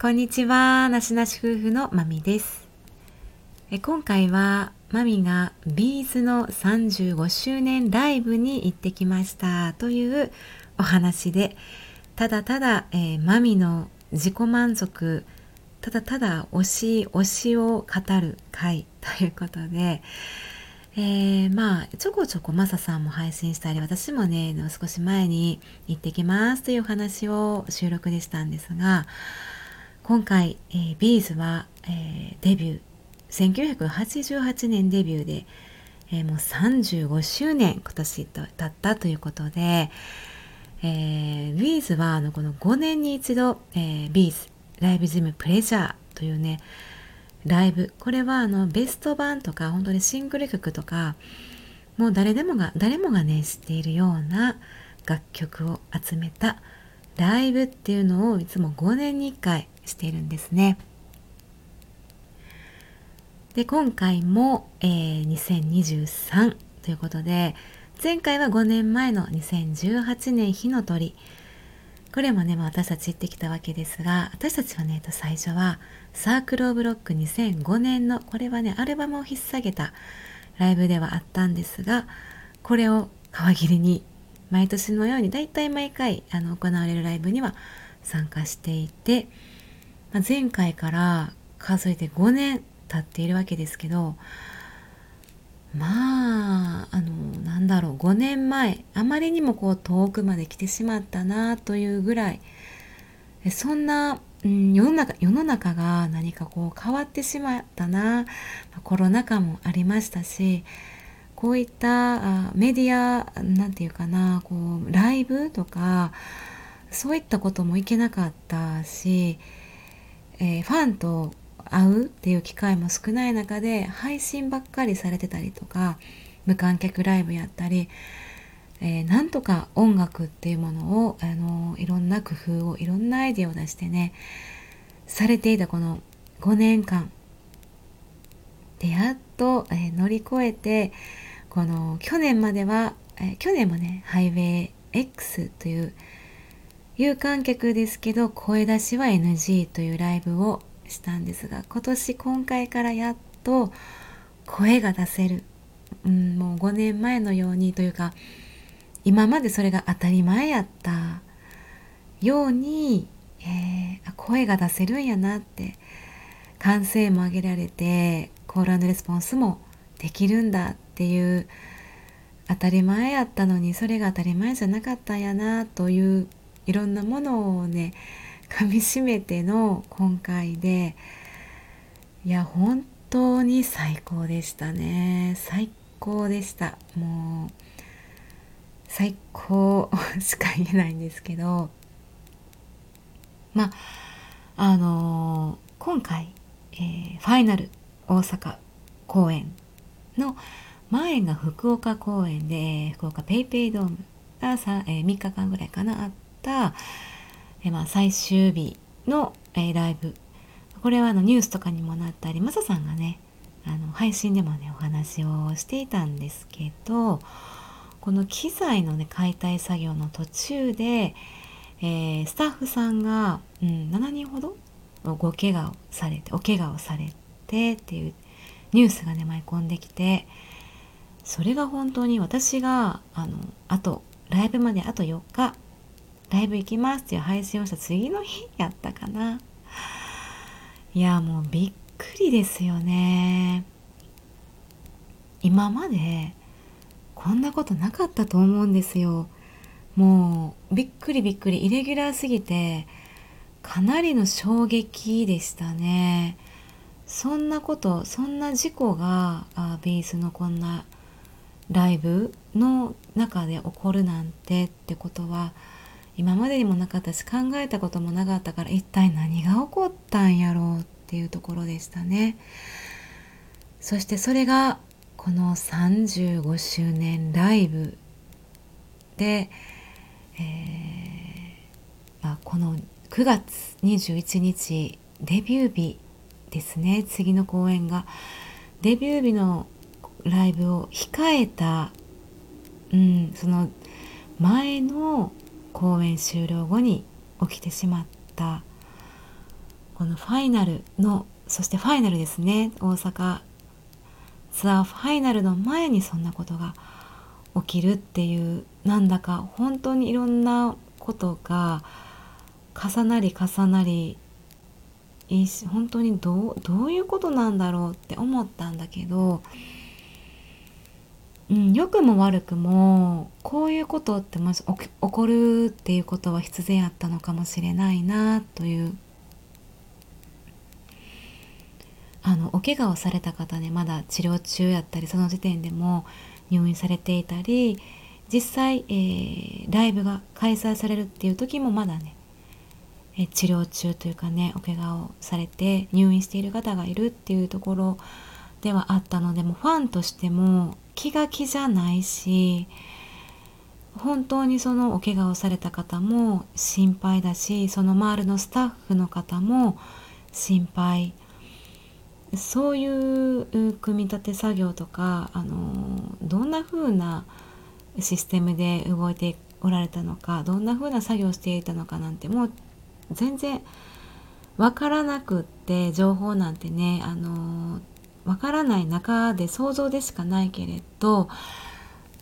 こんにちは、なしなし夫婦のまみです。え今回はマミがビーズの35周年ライブに行ってきましたというお話で、ただただ、えー、マミの自己満足、ただただ推し推しを語る回ということで、えー、まあちょこちょこマサさんも配信したり私もね少し前に行ってきますというお話を収録でしたんですが今回、えー、 B'zは、えー、デビュー。1988年デビューで、えー、もう35周年今年と経ったということで、えー、ビーズはあのこの5年に一度、えー、 B'z LIVE-GYM Pleasure というねライブ。これはあのベスト盤とか本当にシングル曲とかもう誰でもが誰もがね知っているような楽曲を集めたライブっていうのをいつも5年に1回しているんですね。で今回も、えー、2023ということで前回は5年前の2018年火の鳥これもね、まあ、私たち行ってきたわけですが私たちはね最初はサークル・オブ・ロック2005年のこれはねアルバムを引っ提げたライブではあったんですがこれを皮切りに毎年のようにだいたい毎回あの行われるライブには参加していて、まあ、前回から数えて5年経っているわけですけどまああのなんだろう5年前あまりにもこう遠くまで来てしまったなというぐらいそんな、うん、世の中世の中が何かこう変わってしまったなコロナ禍もありましたしこういったあメディアなんていうかなこうライブとかそういったこともいけなかったし、えー、ファンと会うっていう機会も少ない中で配信ばっかりされてたりとか無観客ライブやったり、えー、なんとか音楽っていうものを、あのいろんな工夫をいろんなアイデアを出してねされていたこの5年間。でやっと、えー、乗り越えてこの去年までは、えー、去年もねハイウェイ X という有観客ですけど声出しは NG というライブをしたんですが今年今回からやっと声が出せる、うん、もう5年前のようにというか今までそれが当たり前やったように、えー、声が出せるんやなって歓声も上げられてコールレスポンスもできるんだっていう当たり前やったのにそれが当たり前じゃなかったんやなといういろんなものをね かみしめての今回でいや本当に最高でしたね。最高でした。もう最高 しか言えないんですけど。まああのー、今回、えー、ファイナル大阪公演の前が福岡公演で福岡 PayPay ドームがさ、えー、3日間ぐらいかなあっえまあ、最終日の、え、ライブ。これはあのニュースとかにもなったりマサさんがねあの配信でもねお話をしていたんですけどこの機材のね解体作業の途中で、えー、スタッフさんが、うん、7人ほどご怪我をされてお怪我をされてっていうニュースがね舞い込んできてそれが本当に私があのあとライブまであと4日ライブ行きますっていう配信をした次の日やったかな。いやもうびっくりですよね。今までこんなことなかったと思うんですよ。もうびっくりびっくりイレギュラーすぎてかなりの衝撃でしたね。そんなことそんな事故があベースのこんなライブの中で起こるなんてってことは今までにもなかったし考えたこともなかったから一体何が起こったんやろうっていうところでしたね。そしてそれがこの35周年ライブで、えーまあ、この9月21日デビュー日ですね。次の公演が。デビュー日のライブを控えた、うん、その前の公演終了後に起きてしまった。このファイナルのそしてファイナルですね。大阪ツアーファイナルの前にそんなことが起きるっていうなんだか本当にいろんなことが重なり重なり本当にどうどういうことなんだろうって思ったんだけど、うん、良くも悪くもこういうことってもし起こるっていうことは必然あったのかもしれないなという。あのお怪我をされた方ねまだ治療中やったりその時点でも入院されていたり実際、えー、ライブが開催されるっていう時もまだね、え治療中というかねお怪我をされて入院している方がいるっていうところではあったのでもファンとしても気が気じゃないし本当にそのお怪我をされた方も心配だしその周りのスタッフの方も心配。そういう組み立て作業とかあのどんな風なシステムで動いておられたのかどんな風な作業をしていたのかなんてもう全然わからなくって情報なんてねあのわからない中で想像でしかないけれど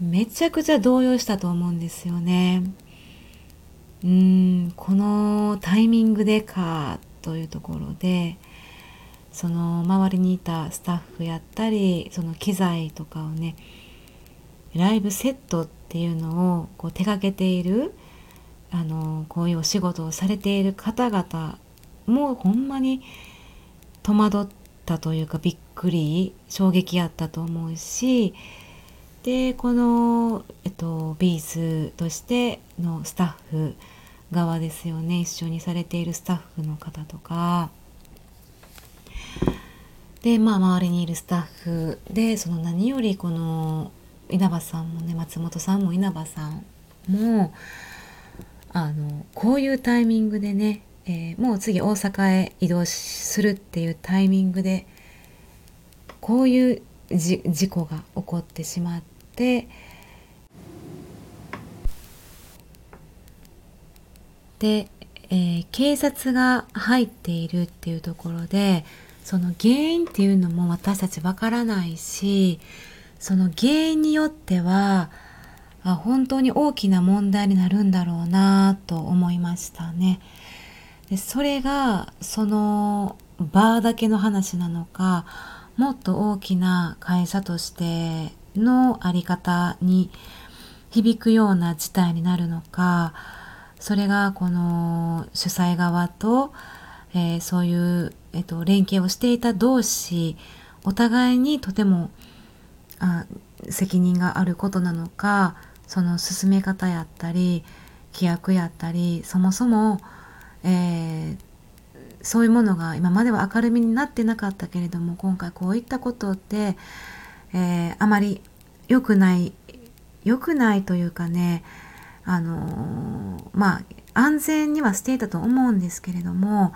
めちゃくちゃ動揺したと思うんですよね。うーんこのタイミングでかというところでその周りにいたスタッフやったりその機材とかをねライブセットっていうのをこう手がけているあのこういうお仕事をされている方々もほんまに戸惑ったというかびっくり衝撃やったと思うしでこの、えっと、ビーズとしてのスタッフ側ですよね。一緒にされているスタッフの方とか。でまあ周りにいるスタッフでその何よりこの稲葉さんもね松本さんも稲葉さんもあのこういうタイミングでね、えー、もう次大阪へ移動するっていうタイミングでこういう事故が起こってしまってで、えー、警察が入っているっていうところでその原因っていうのも私たちわからないしその原因によってはあ本当に大きな問題になるんだろうなと思いましたね。でそれがそのバーだけの話なのかもっと大きな会社としての在り方に響くような事態になるのかそれがこの主催側とえー、そういう、えーと、連携をしていた同士お互いにとてもあ責任があることなのかその進め方やったり規約やったりそもそも、えー、そういうものが今までは明るみになってなかったけれども今回こういったことって、えー、あまり良くない良くないというかねあのー、まあ安全にはしていたと思うんですけれども、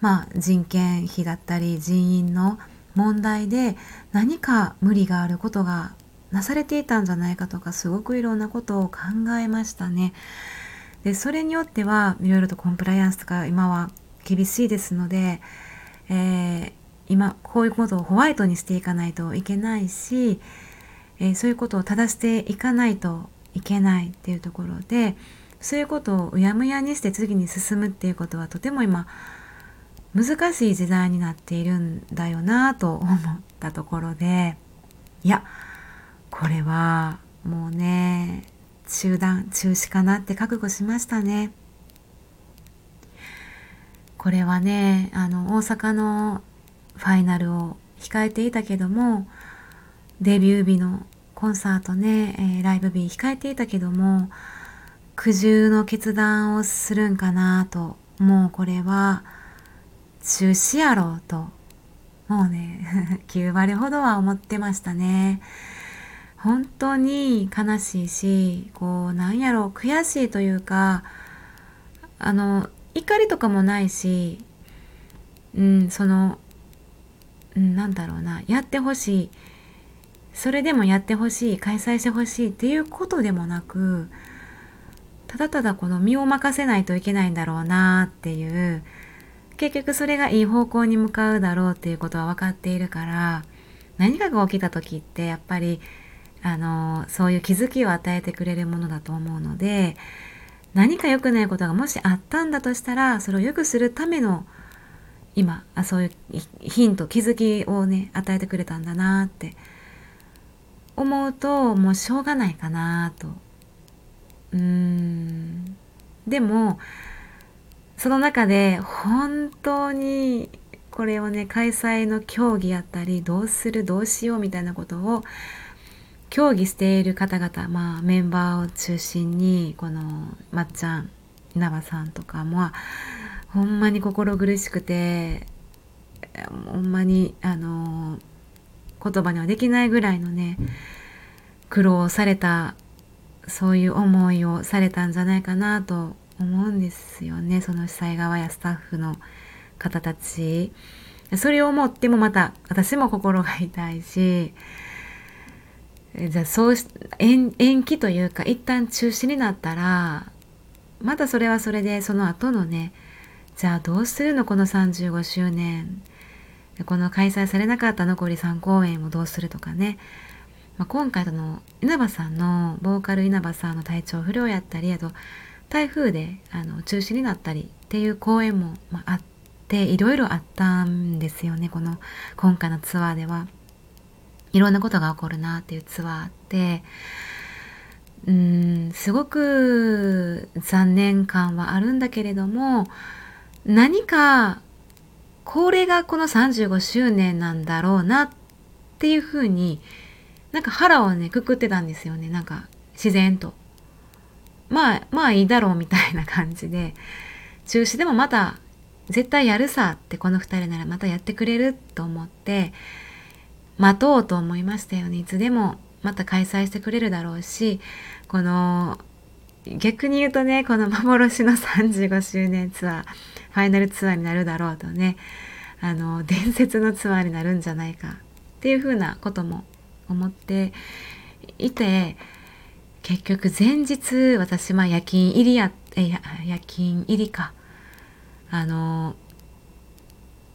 まあ、人件費だったり人員の問題で何か無理があることがなされていたんじゃないかとかすごくいろんなことを考えましたね。でそれによってはいろいろとコンプライアンスとか今は厳しいですので、えー、今こういうことをホワイトにしていかないといけないし、えー、そういうことを正していかないといけないっていうところでそういうことをうやむやにして次に進むっていうことはとても今難しい時代になっているんだよなと思ったところでいやこれはもうね中断中止かなって覚悟しましたね。これはねあの大阪のファイナルを控えていたけどもデビュー日のコンサートね、えー、ライブ日控えていたけども苦渋の決断をするんかなともうこれは中止やろうともうね 9割ほどは思ってましたね。本当に悲しいしこうなんやろう悔しいというかあの怒りとかもないしうんその、うん、なんだろうなやってほしい。それでもやってほしい開催してほしいっていうことでもなくただただこの身を任せないといけないんだろうなっていう結局それがいい方向に向かうだろうっていうことは分かっているから何かが起きた時ってやっぱりあのそういう気づきを与えてくれるものだと思うので何か良くないことがもしあったんだとしたらそれを良くするための今あそういうヒント気づきをね与えてくれたんだなって思うともうしょうがないかなと。うーん。でもその中で本当にこれをね開催の競技やったりどうするどうしようみたいなことを協議している方々、まあ、メンバーを中心にこのまっちゃん稲葉さんとかもほんまに心苦しくてほんまにあの言葉にはできないぐらいのね苦労されたそういう思いをされたんじゃないかなと思うんですよね。その主催側やスタッフの方たち。それを思ってもまた私も心が痛いしじゃあそう延延期というか一旦中止になったらまたそれはそれでその後のねじゃあどうするの？この35周年。この開催されなかった残り3公演をどうするとかね、まあ、今回の稲葉さんのボーカル稲葉さんの体調不良やったりあと台風であの中止になったりっていう公演も、まあ、あっていろいろあったんですよねこの今回のツアーでは。いろんなことが起こるなっていうツアーってうんすごく残念感はあるんだけれども何かこれがこの35周年なんだろうなっていうふうになんか腹をねくくってたんですよね。なんか自然と。まあまあいいだろうみたいな感じで。中止でもまた絶対やるさってこの2人ならまたやってくれると思って待とうと思いましたよね。いつでもまた開催してくれるだろうしこの逆に言うとねこの幻の35周年ツアーファイナルツアーになるだろうとねあの伝説のツアーになるんじゃないかっていうふうなことも思っていて結局前日私まあ夜勤入りやえ夜勤入りかあの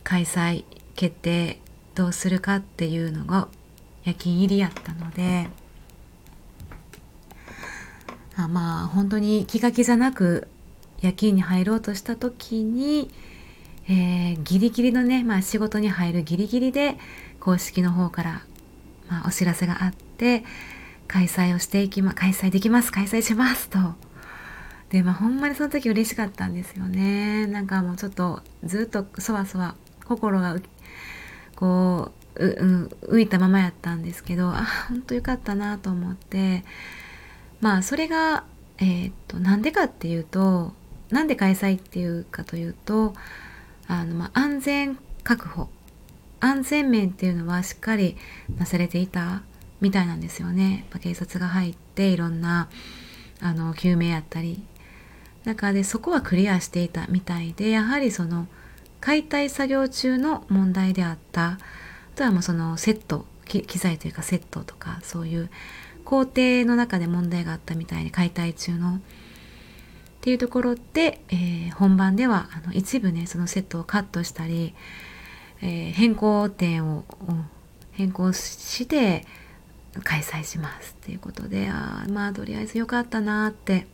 開催決定どうするかっていうのが夜勤入りやったのであまあ本当に気が気じゃなく夜勤に入ろうとした時に、えー、ギリギリのね、まあ、仕事に入るギリギリで公式の方から、まあ、お知らせがあって開催をしていきま開催できます開催しますと。でまあほんまにその時嬉しかったんですよね。なんかもうちょっとずっとそわそわ心がこうう、うん、浮いたままやったんですけどあ本当よかったなと思ってまあそれがえー、っとなんでかっていうとなんで開催っていうかというとあの、まあ、安全確保安全面っていうのはしっかりなされていたみたいなんですよね。警察が入っていろんなあの救命やったり中でそこはクリアしていたみたいでやはりその解体作業中の問題であった。あとはもうそのセット機材というかセットとかそういう工程の中で問題があったみたいに解体中の。っていうところで、えー、本番ではあの一部ねそのセットをカットしたり、えー、変更点を変更して開催しますっていうことであまあとりあえず良かったなって。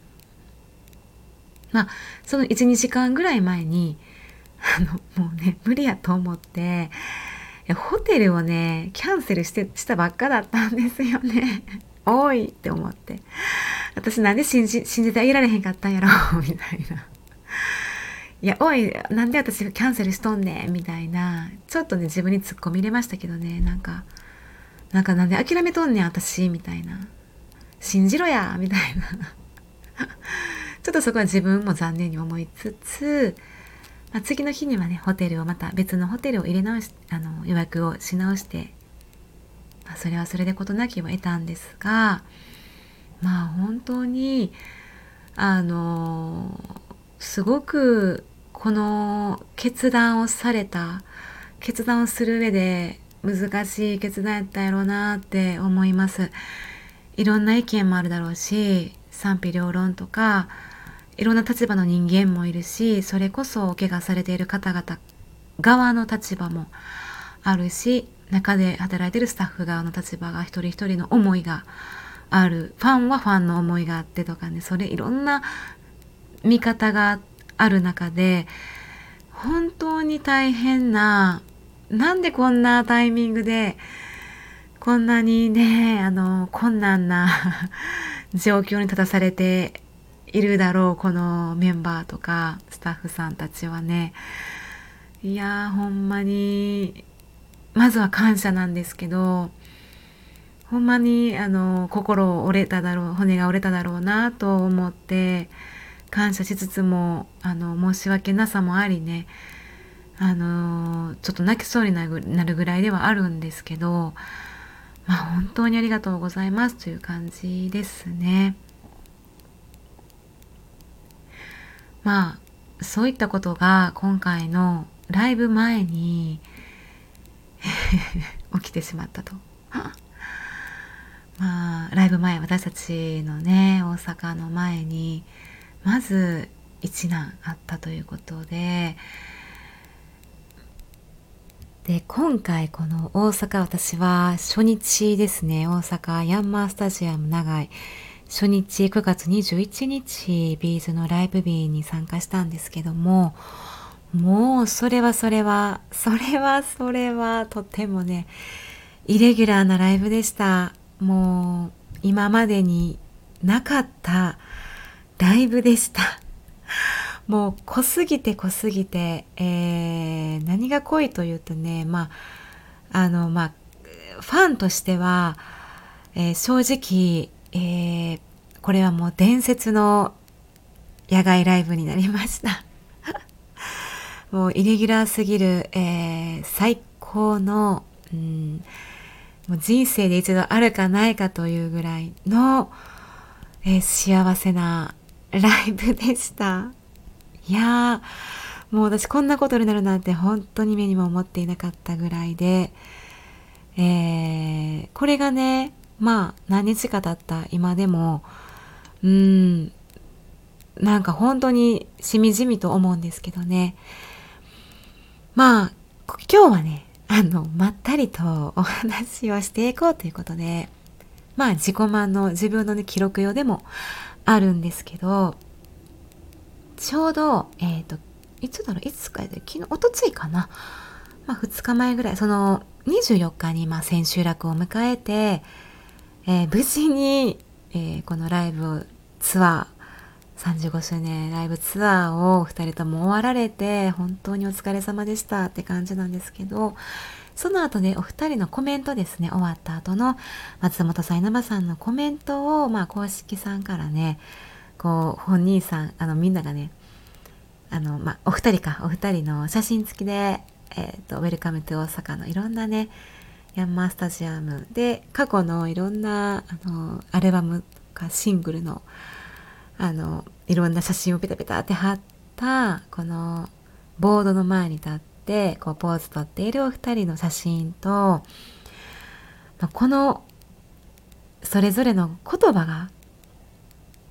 まあその12時間ぐらい前にあのもうね無理やと思ってホテルをねキャンセルしてしたばっかだったんですよね。おいって思って私なんで信じ信じてあげられへんかったんやろ？みたいな。いや、おい、なんで私キャンセルしとんねん？みたいな、ちょっとね、自分に突っ込み入れましたけどね、なんか、なんかなんで諦めとんねん、私、みたいな。信じろやみたいな。ちょっとそこは自分も残念に思いつつ、まあ、次の日にはねホテルをまた別のホテルを入れ直しあの予約をし直して、まあ、それはそれで事なきを得たんですがまあ本当にあのすごくこの決断をされた決断をする上で難しい決断やったやろうなって思います。いろんな意見もあるだろうし賛否両論とかいろんな立場の人間もいるしそれこそお怪我されている方々側の立場もあるし中で働いてるスタッフ側の立場が一人一人の思いがある。ファンはファンの思いがあってとかね。それいろんな見方がある中で本当に大変ななんでこんなタイミングでこんなにねあの困難な 状況に立たされているだろうこのメンバーとかスタッフさんたちはねいやほんまにまずは感謝なんですけどほんまにあの心折れただろう骨が折れただろうなと思って感謝しつつもあの申し訳なさもありねあのちょっと泣きそうになるぐらいではあるんですけどまあ本当にありがとうございますという感じですね。まあそういったことが今回のライブ前に 起きてしまったと。まあライブ前私たちのね大阪の前にまず一難あったということでで今回この大阪私は初日ですね。大阪ヤンマースタジアム長い初日9月21日ビーズのライブ日に参加したんですけどももうそれはそれはそれはそれはとてもねイレギュラーなライブでした。もう今までになかったライブでした。もう濃すぎて濃すぎて、えー、何が濃いというとねまああのまあファンとしては、えー、正直、えー、これはもう伝説の野外ライブになりました もうイレギュラーすぎる、えー、最高の、うん、もう人生で一度あるかないかというぐらいの、えー、幸せなライブでした。いやー、もう私こんなことになるなんて本当に目にも思っていなかったぐらいで、えー、これがね、まあ何日か経った。今でも、うん、なんか本当にしみじみと思うんですけどね。まあ、今日はね、あの、まったりとお話をしていこうということで、まあ自己満の自分のね、記録用でもあるんですけど、ちょうど、えっ、ー、と、いつだろう、いつかで、昨日、おとついかな。まあ2日前ぐらい、その24日にまあ千秋楽を迎えて、えー、無事に、えー、このライブツアー、35周年ライブツアーを2人とも終わられて本当にお疲れ様でしたって感じなんですけどその後でお二人のコメントですね終わった後の松本さん稲葉さんのコメントを、まあ、公式さんからねこう本人さんあのみんながねあの、まあ、お二人かお二人の写真付きで、えーと、 Welcome to 大阪のいろんなねヤンマースタジアムで過去のいろんなあのアルバムかシングルのあのいろんな写真をペタペタって貼ったこのボードの前に立ってこうポーズとっているお二人の写真と、まあ、このそれぞれの言葉が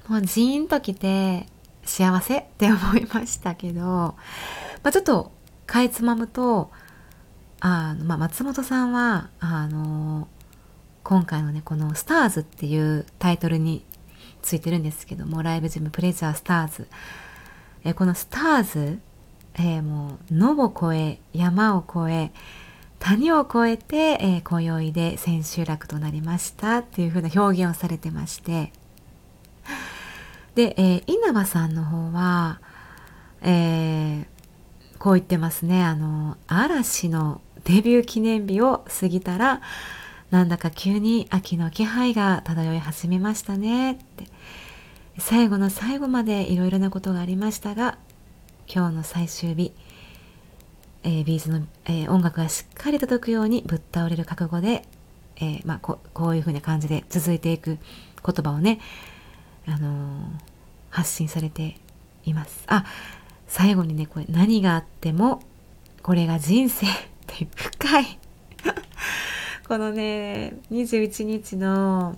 もうジーンときて幸せって思いましたけど、まあ、ちょっとかいつまむとあの、まあ、松本さんはあの今回のねこの「スターズっていうタイトルについてるんですけどもライブジムプレジャースターズ。えこのスターズ、えー、もう野を越え山を越え谷を越えて、えー、今宵で千秋楽となりましたっていう風な表現をされてまして。で、えー、稲葉さんの方は、えー、こう言ってますね。あの嵐のデビュー記念日を過ぎたらなんだか急に秋の気配が漂い始めましたね。って。最後の最後までいろいろなことがありましたが今日の最終日、えー、ビーズの、えー、音楽がしっかり届くようにぶっ倒れる覚悟で、えー、まあ、こういうふうな感じで続いていく言葉をね、あの発信されています。あ最後にねこれ何があってもこれが人生。って深い。このね21日の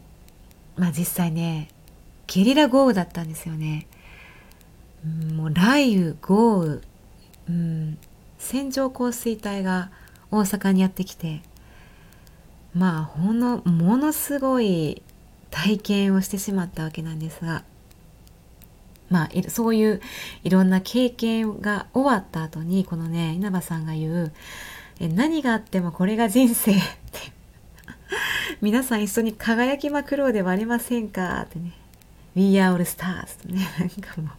まあ実際ねゲリラ豪雨だったんですよね。もう雷雨豪雨、うん、線状降水帯が大阪にやってきて。まあほんのものすごい体験をしてしまったわけなんですが。まあそういういろんな経験が終わった後にこのね稲葉さんが言う「え何があってもこれが人生」って。皆さん一緒に輝きまくろうではありませんか？ってね「We are all stars」とねなんかもう。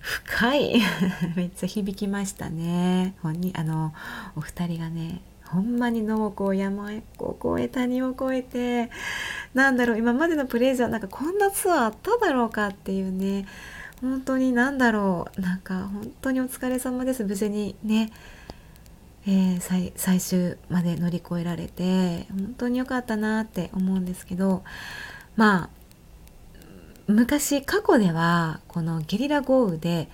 深い。めっちゃ響きましたね。本人あのお二人がねほんまに野を山を越え谷を越えてなんだろう今までのプレイじゃなんかこんなツアーあっただろうかっていうね。本当に何だろう。なんか本当にお疲れ様です。無事にね、えー、最終まで乗り越えられて本当に良かったなって思うんですけどまあ昔過去ではこのゲリラ豪雨で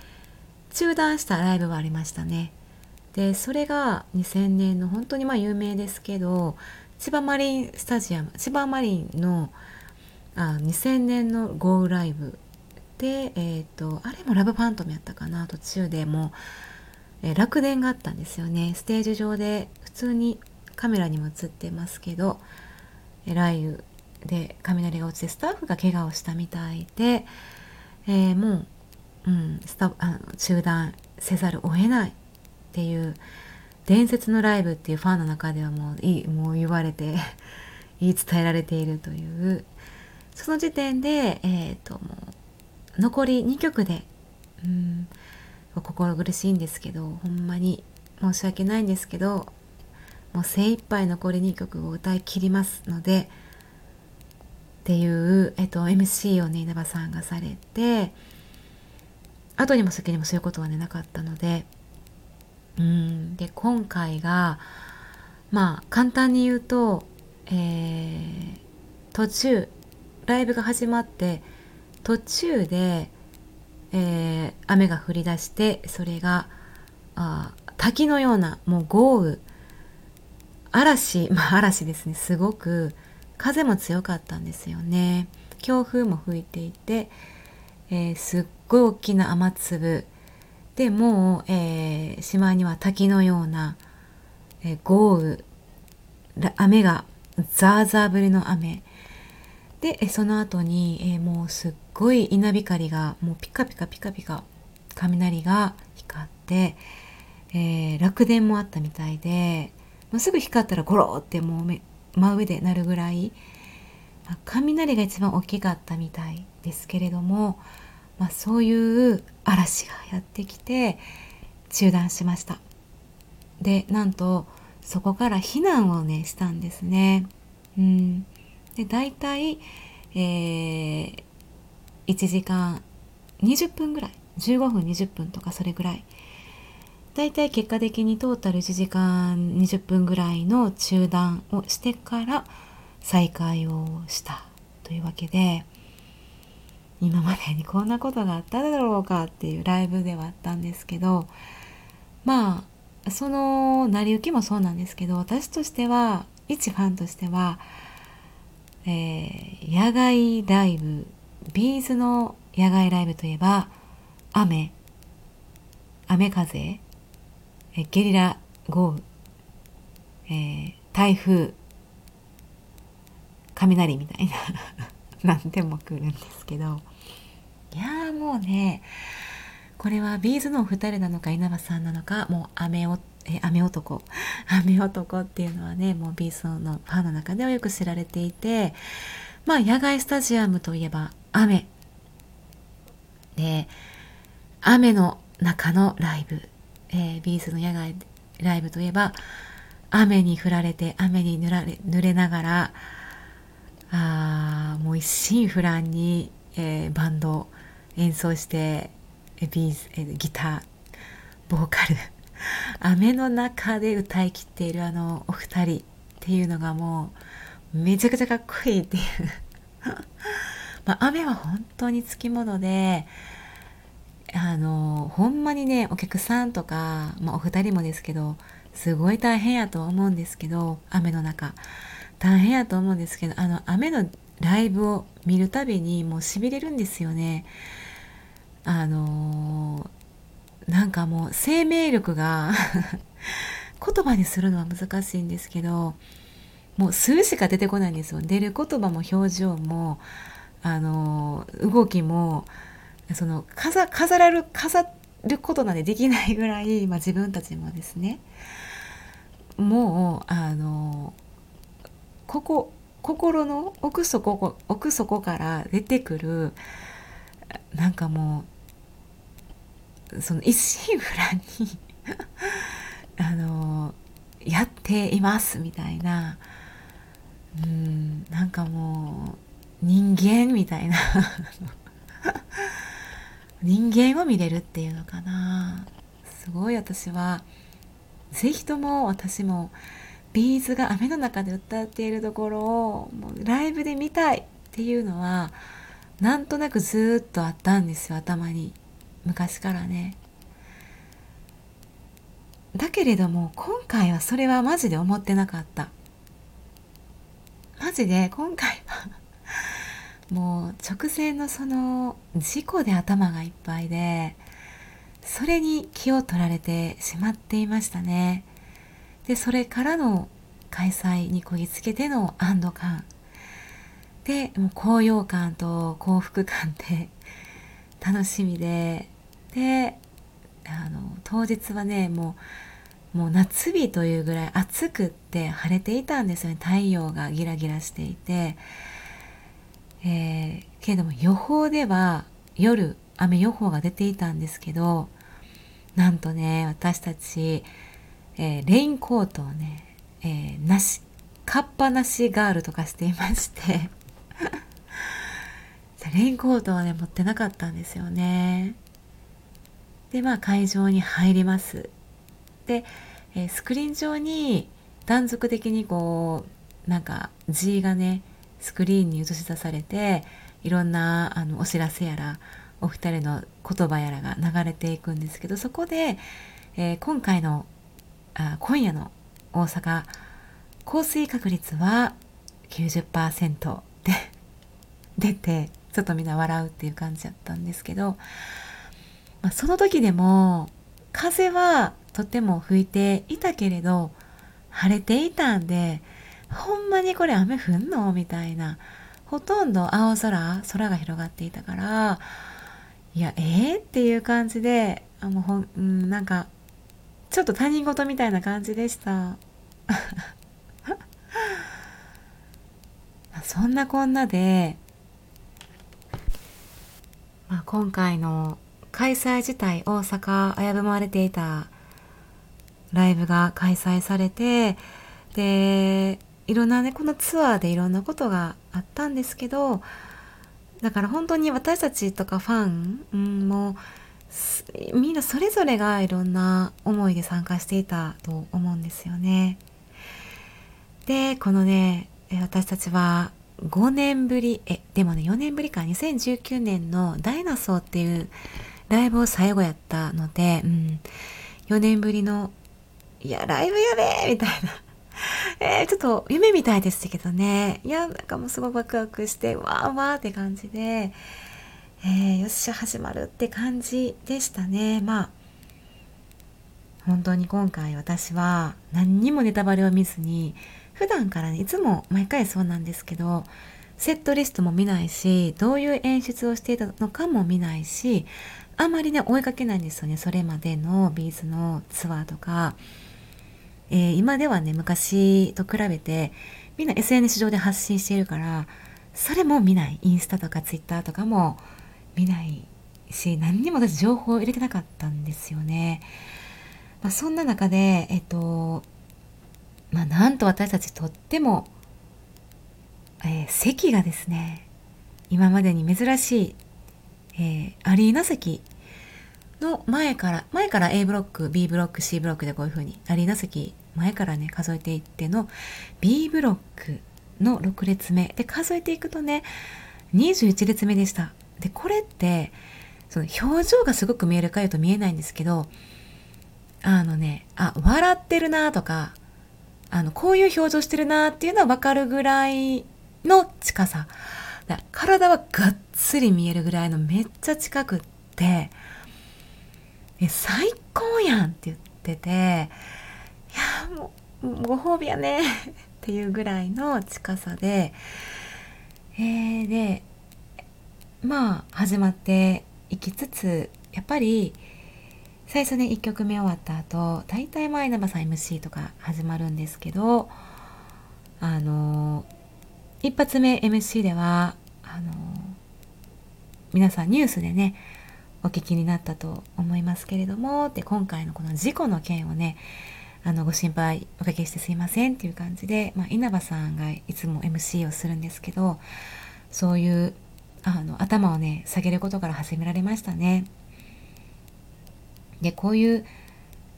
中断したライブはありましたね。でそれが2000年の本当にまあ有名ですけど千葉マリンスタジアム千葉マリンのあ2000年の豪雨ライブで、えーと、あれもラブファントムやったかな途中でもうえ、楽電があったんですよね。ステージ上で普通にカメラにも映ってますけど、え、雷雨で雷が落ちてスタッフが怪我をしたみたいで、えー、もう、うん、スタあの中断せざるを得ないっていう伝説のライブっていうファンの中ではもういいもう言われて 言い伝えられているというその時点で、えーと、もう残り2曲で、うん、心苦しいんですけどほんまに申し訳ないんですけどもう精一杯残り2曲を歌い切りますのでっていう、えっと、MC をね稲葉さんがされて後にも先にもそういうことはねなかったのでうんで今回がまあ簡単に言うと、えー、途中ライブが始まって途中で、えー、雨が降り出してそれがあ滝のようなもう豪雨。嵐まあ嵐ですね。すごく風も強かったんですよね。強風も吹いていて、えー、すっごい大きな雨粒。でもう、えー、島には滝のような、えー、豪雨。雨がザーザー降りの雨。でその後に、えー、もうすっごい稲光がもうピカピカピカピカ雷が光って、えー、落電もあったみたいでもうすぐ光ったらゴローってもう真上でなるぐらい、まあ、雷が一番大きかったみたいですけれども、まあ、そういう嵐がやってきて中断しました。でなんとそこから避難をねしたんですね。うん。で大体、えー、1時間20分ぐらい。15分20分とかそれぐらい。大体結果的にトータル1時間20分ぐらいの中断をしてから再開をした。というわけで今までにこんなことがあっただろうかっていうライブではあったんですけどまあその成り行きもそうなんですけど私としては一ファンとしては、えー、野外ライブビーズの野外ライブといえば雨。雨風。えゲリラ豪雨、えー、台風。雷みたいな。何でも来るんですけど。いやもうねこれは B'zのお二人なのか稲葉さんなのかもう雨おえ雨男。雨男っていうのはねもう B'zのファンの中ではよく知られていてまあ野外スタジアムといえば雨。で雨の中のライブ、えー、 B'zの野外ライブといえば雨に降られて雨に濡られ濡れながらあもう一心不乱に、えー、バンド演奏してビーズ、えー、ギターボーカル雨の中で歌いきっているあのお二人っていうのがもうめちゃくちゃかっこいいっていう。まあ、雨は本当につきものであのほんまにねお客さんとか、まあ、お二人もですけどすごい大変やと思うんですけど雨の中。大変やと思うんですけどあの雨のライブを見るたびにもうしびれるんですよね。あの、なんかもう生命力が 言葉にするのは難しいんですけどもう数しか出てこないんですよ。出る言葉も表情もあの、動きもその飾飾る飾ることなんてできないぐらい、まあ、自分たちもですね。もうあのここ心の奥底奥底から出てくるなんかもうその一心不乱に あのやっていますみたいな。うんなんかもう人間みたいな。人間を見れるっていうのかな。すごい私は是非とも私もビーズが雨の中で歌っているところをもうライブで見たいっていうのはなんとなくずっとあったんですよ頭に。昔からね。だけれども今回はそれはマジで思ってなかった。マジで今回はもう直前のその事故で頭がいっぱいでそれに気を取られてしまっていましたね。でそれからの開催にこぎつけての安堵感。でもう高揚感と幸福感って楽しみでであの当日はねもうもう夏日というぐらい暑くって晴れていたんですよね。太陽がギラギラしていて、えー、けれども予報では夜雨予報が出ていたんですけどなんとね私たち、えー、レインコートをね、えー、なしカッパなしガールとかしていまして。レインコートはね持ってなかったんですよね。でまあ会場に入ります。で、スクリーン上に断続的にこうなんか字がねスクリーンに映し出されていろんなあのお知らせやらお二人の言葉やらが流れていくんですけどそこで、えー、今回のあ今夜の大阪降水確率は90%で出てちょっとみんな笑うっていう感じだったんですけど、まあ、その時でも風はとても吹いていたけれど晴れていたんでほんまにこれ雨降んのみたいなほとんど青空空が広がっていたからいやえー、っていう感じであもうほん、うん、なんかちょっと他人事みたいな感じでした。そんなこんなでまあ、今回の開催自体大阪危ぶまれていたライブが開催されてでいろんなねこのツアーでいろんなことがあったんですけどだから本当に私たちとかファン、うん、もみんなそれぞれがいろんな思いで参加していたと思うんですよね。でこのね私たちは5年ぶり、え、でもね、4年ぶりか、2019年のダイナソーっていうライブを最後やったので、うん、4年ぶりの、いや、ライブやべえみたいな。えー、ちょっと夢みたいですけどね。いや、なんかもうすごいワクワクして、わーわーって感じで、えー、よっしゃ、始まるって感じでしたね。まあ、本当に今回私は何にもネタバレを見ずに、普段からねいつも毎回そうなんですけどセットリストも見ないしどういう演出をしていたのかも見ないしあまりね追いかけないんですよね。それまでのビーズのツアーとか、えー、今ではね昔と比べてみんな SNS 上で発信しているからそれも見ない。インスタとかツイッターとかも見ないし何にも私情報を入れてなかったんですよね、まあ、そんな中でえっとまあ、なんと私たちとっても、えー、席がですね今までに珍しい、えー、アリーナ席の前から前から A ブロック B ブロック C ブロックでこういう風にアリーナ席前からね数えていっての B ブロックの6列目で数えていくとね21列目でしたでこれってその表情がすごく見えるかいうと見えないんですけどあのねあ笑ってるなとかあの、こういう表情してるなっていうのはわかるぐらいの近さ。体はがっつり見えるぐらいのめっちゃ近くって「え最高やん!」って言ってて「いやもうご褒美やね」っていうぐらいの近さで、えー、でまあ始まっていきつつやっぱり最初ね1曲目終わった後大体まあ稲葉さん MC とか始まるんですけどあの一発目 MC ではあの皆さんニュースでねお聞きになったと思いますけれどもで今回のこの事故の件をねあのご心配おかけしてすいませんっていう感じで、まあ、稲葉さんがいつも MC をするんですけどそういうあの頭をね下げることから始められましたね。でこういう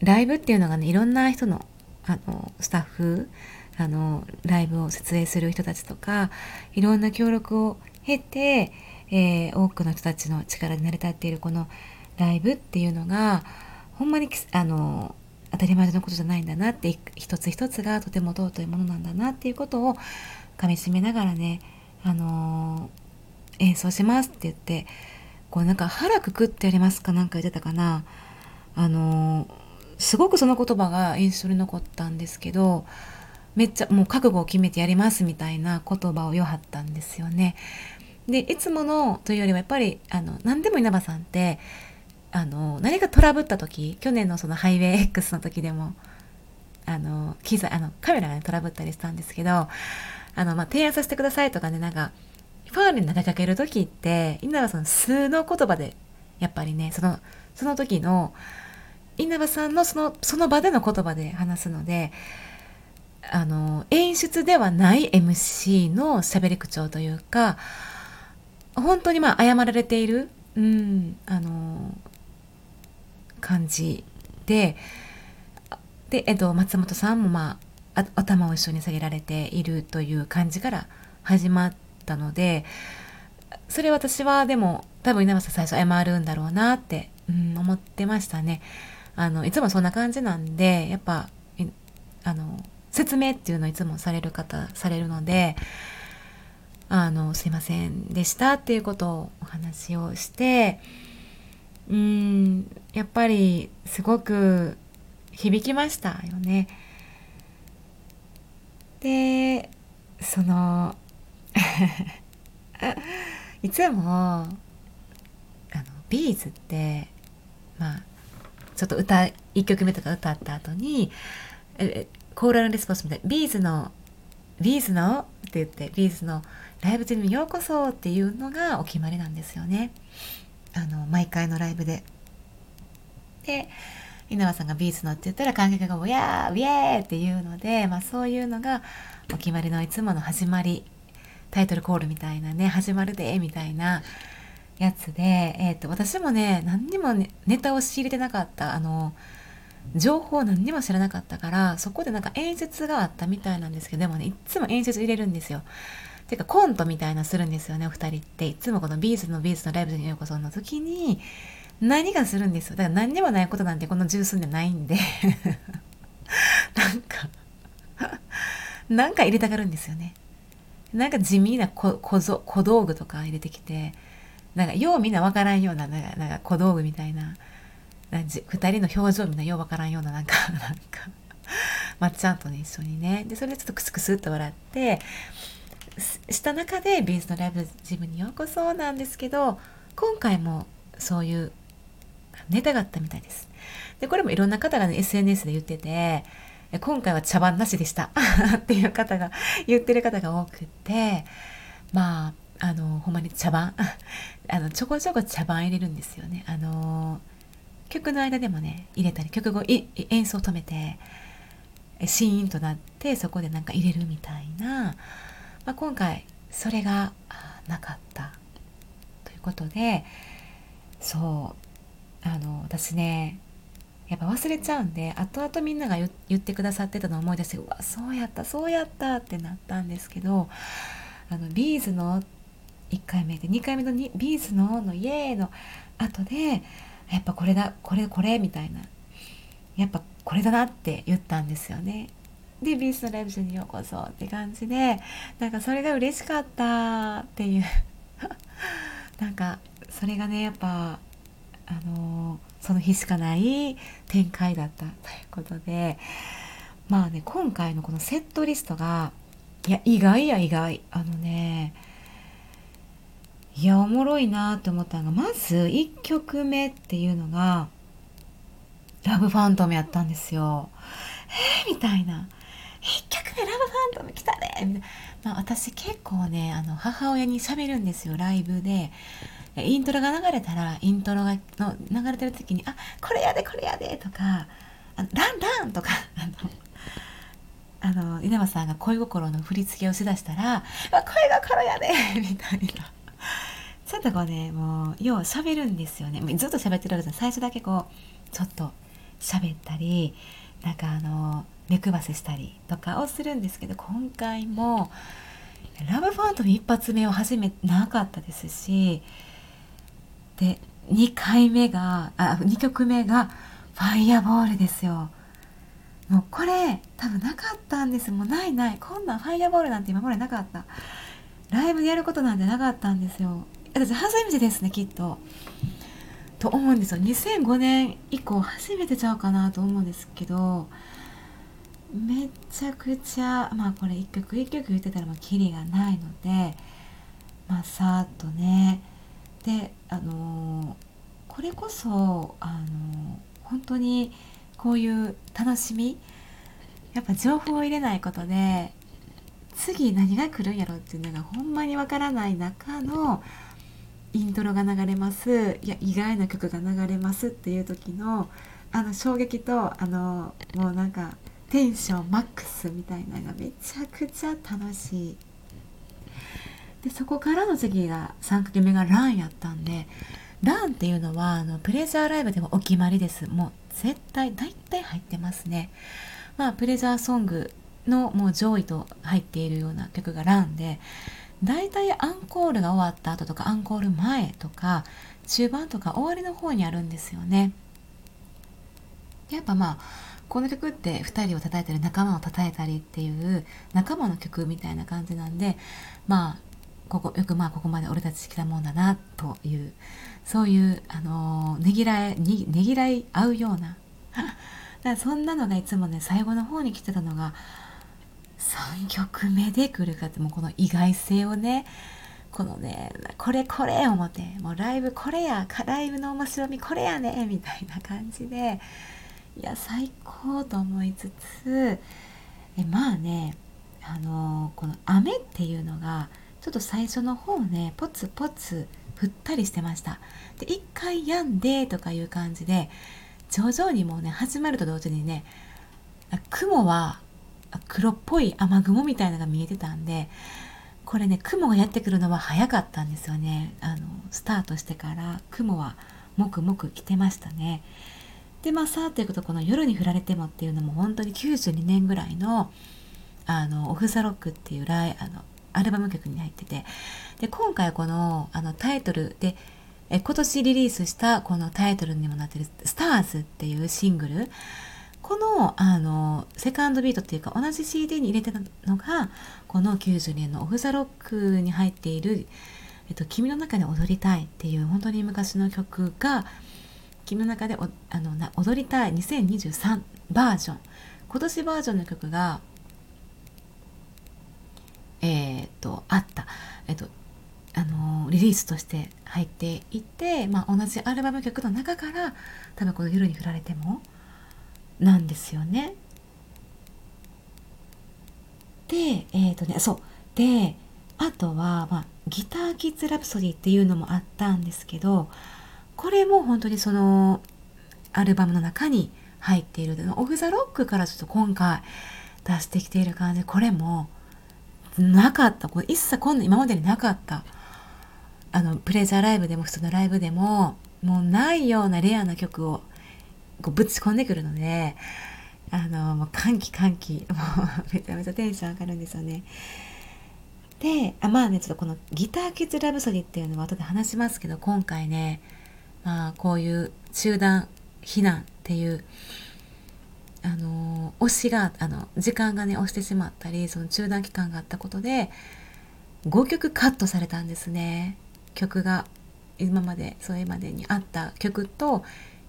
ライブっていうのがねいろんな人のあのスタッフあのライブを設営する人たちとかいろんな協力を経て、えー、多くの人たちの力で成り立っているこのライブっていうのがほんまにあの当たり前のことじゃないんだなって一つ一つがとても尊いものなんだなっていうことをかみしめながらね、あのー、演奏しますって言ってこうなんか腹くくってやりますかなんか言ってたかな。あのー、すごくその言葉が印象に残ったんですけどめっちゃもう覚悟を決めてやりますみたいな言葉を言わはったんですよね。でいつものというよりはやっぱりあの何でも稲葉さんってあの何かトラブった時去年のそのハイウェイ X の時でもあの機材あのカメラが、ね、トラブったりしたんですけどあの、まあ、提案させてくださいとかねなんかファールに投げかける時って稲葉さん素の言葉でやっぱりねそのその時の稲葉さんのそのその場での言葉で話すのであの演出ではない MC の喋り口調というか本当にまあ謝られている、うん、あの感じでで、えっと、松本さんもまあ頭を一緒に下げられているという感じから始まったのでそれ私はでも多分稲葉さん最初謝るんだろうなって、うん、思ってましたね。あのいつもそんな感じなんでやっぱあの説明っていうのをいつもされる方されるのであのすいませんでしたっていうことをお話をしてうんやっぱりすごく響きましたよね。でその いつもあの B'zってまあちょっと歌1曲目とか歌った後にえコールレスポンスみたい B'zの B'zのって言って B'zの LIVE-GYM にようこそっていうのがお決まりなんですよねあの毎回のライブでで稲葉さんがビーズのって言ったら観客が「ウェーウェー!」っていうので、まあ、そういうのがお決まりのいつもの始まりタイトルコールみたいなね始まるでみたいなやつで、えーと、私もね何にも、ね、ネタを仕入れてなかったあの情報何にも知らなかったからそこでなんか演出があったみたいなんですけどでもねいつも演出入れるんですよ。てかコントみたいなするんですよねお二人って。いつもこの B'zの B'zのライブにようこその時に何がするんですよ。だから何にもないことなんてこの十数年ないんで。なんかなんか入れたがるんですよね。なんか地味な小小道具とか入れてきてなんかようみんなわからんようななんか小道具みたいな。2人の表情みんなようわからんようななんか なんかまっちゃんとね一緒にね。でそれでちょっとクスクスっと笑ってした中でビーズのライブジムにようこそなんですけど今回もそういうネタがあったみたいです。でこれもいろんな方がね SNS で言ってて今回は茶番なしでした。っていう方が言ってる方が多くてまああのほんまに茶番 あのちょこちょこ茶番入れるんですよね。あの曲の間でもね入れたり曲後演奏止めてシーンとなってそこでなんか入れるみたいな、まあ、今回それがなかった。ということでそうあの私ねやっぱ忘れちゃうんで後々みんなが言ってくださってたのを思い出してうわそうやったそうやったってなったんですけどあの B'zの1回目で2回目の B'zののイエーの後でやっぱこれだこれこれみたいな。やっぱこれだなって言ったんですよね。でビーズのライブにようこそって感じでなんかそれが嬉しかったっていう。なんかそれがねやっぱあのその日しかない展開だったということで。まあね今回のこのセットリストがいや意外や意外。あのねいやおもろいなって思ったのがまず1曲目っていうのが「ラブファントム」やったんですよ。えー、みたいな。1曲目ラブファントム来たねみたいな、まあ、私結構ねあの母親に喋るんですよライブでイントロが流れたらイントロがの流れてる時に「あこれやでこれやで」とか「あランラン」とか あのあの稲葉さんが恋心の振り付けをしだしたら「声がこれやで」みたいな。ちょっとこね。もうよう喋るんですよね。ずっと喋ってるわけです最初だけこうちょっと喋ったりなんかあの目配せしたりとかをするんですけど今回もラブファントム一発目を初めなかったですしで2回目があ2曲目が「ファイヤーボール」ですよ。もうこれ多分なかったんです。もうないない。こんなんファイヤーボールなんて今までなかった。ライブでやることなんてなかったんですよ。私初めてですねきっと。と思うんですよ。2005年以降初めてちゃうかなと思うんですけどめちゃくちゃまあこれ一曲一曲言ってたらまあキリがないのでまあさーっとね。であのー、これこそあのー、本当にこういう楽しみやっぱ情報を入れないことで次何が来るんやろっていうのがほんまにわからない中のイントロが流れます。いや意外な曲が流れますっていう時のあの衝撃とあのもうなんかテンションマックスみたいなのがめちゃくちゃ楽しい。でそこからの次が3かけ目がランやったんでランっていうのはあのプレジャーライブでもお決まりです。もう絶対大体入ってますね。まあプレジャーソングのもう上位と入っているような曲がランで大体アンコールが終わった後とかアンコール前とか中盤とか終わりの方にあるんですよね。やっぱまあこの曲って2人を叩いたり仲間を叩いたりっていう仲間の曲みたいな感じなんでまあここよくまあここまで俺たち来たもんだなというそういうあのねぎらいねぎらい合うような。だからそんなのがいつもね最後の方に来てたのが3曲目で来るかってもうこの意外性をねこのねこれこれ思ってもうライブこれやライブの面白みこれやねみたいな感じでいや最高と思いつつえまあねあの、この雨っていうのがちょっと最初の方ねポツポツ降ったりしてました。で一回止んでとかいう感じで徐々にもうね始まると同時にね雲は黒っぽい雨雲みたいなのが見えてたんでこれね雲がやってくるのは早かったんですよね。あのスタートしてから雲はもくもく来てましたね。でまあさあということこの「夜に降られても」っていうのも本当に92年ぐらいのあのオフ・ザ・ロックっていうライあのアルバム曲に入ってて。で今回このあのタイトルでえ今年リリースしたこのタイトルにもなってる「スターズっていうシングルこのあのセカンドビートっていうか同じ CD に入れてたのがこの90年のオフ・ザ・ロックに入っている「えっと、君の中で踊りたい」っていう本当に昔の曲が「君の中であの踊りたい2023」バージョン。今年バージョンの曲がえー、っとあった、えっとあのリリースとして入っていて、まあ、同じアルバム曲の中から多分この「夜に振られても」なんですよね。で、えっ、ー、とね、そう。で、あとは、まあ、ギターキッズラプソディっていうのもあったんですけど、これも本当にそのアルバムの中に入っているオフ・ザ・ロックからちょっと今回出してきている感じこれもなかったこれ一切今度今までになかったあのプレジャーライブでも普通のライブでももうないようなレアな曲をこうぶち込んでくるのであのもう歓喜歓喜 もうめちゃめちゃテンション上がるんですよね。であまあねちょっとこのギターキッズラブソディっていうのは後で話しますけど今回ねまあこういう集団避難っていうあの押しがあの時間がね押してしまったりその中断期間があったことで5曲カットされたんですね曲が今までそれまでにあった曲と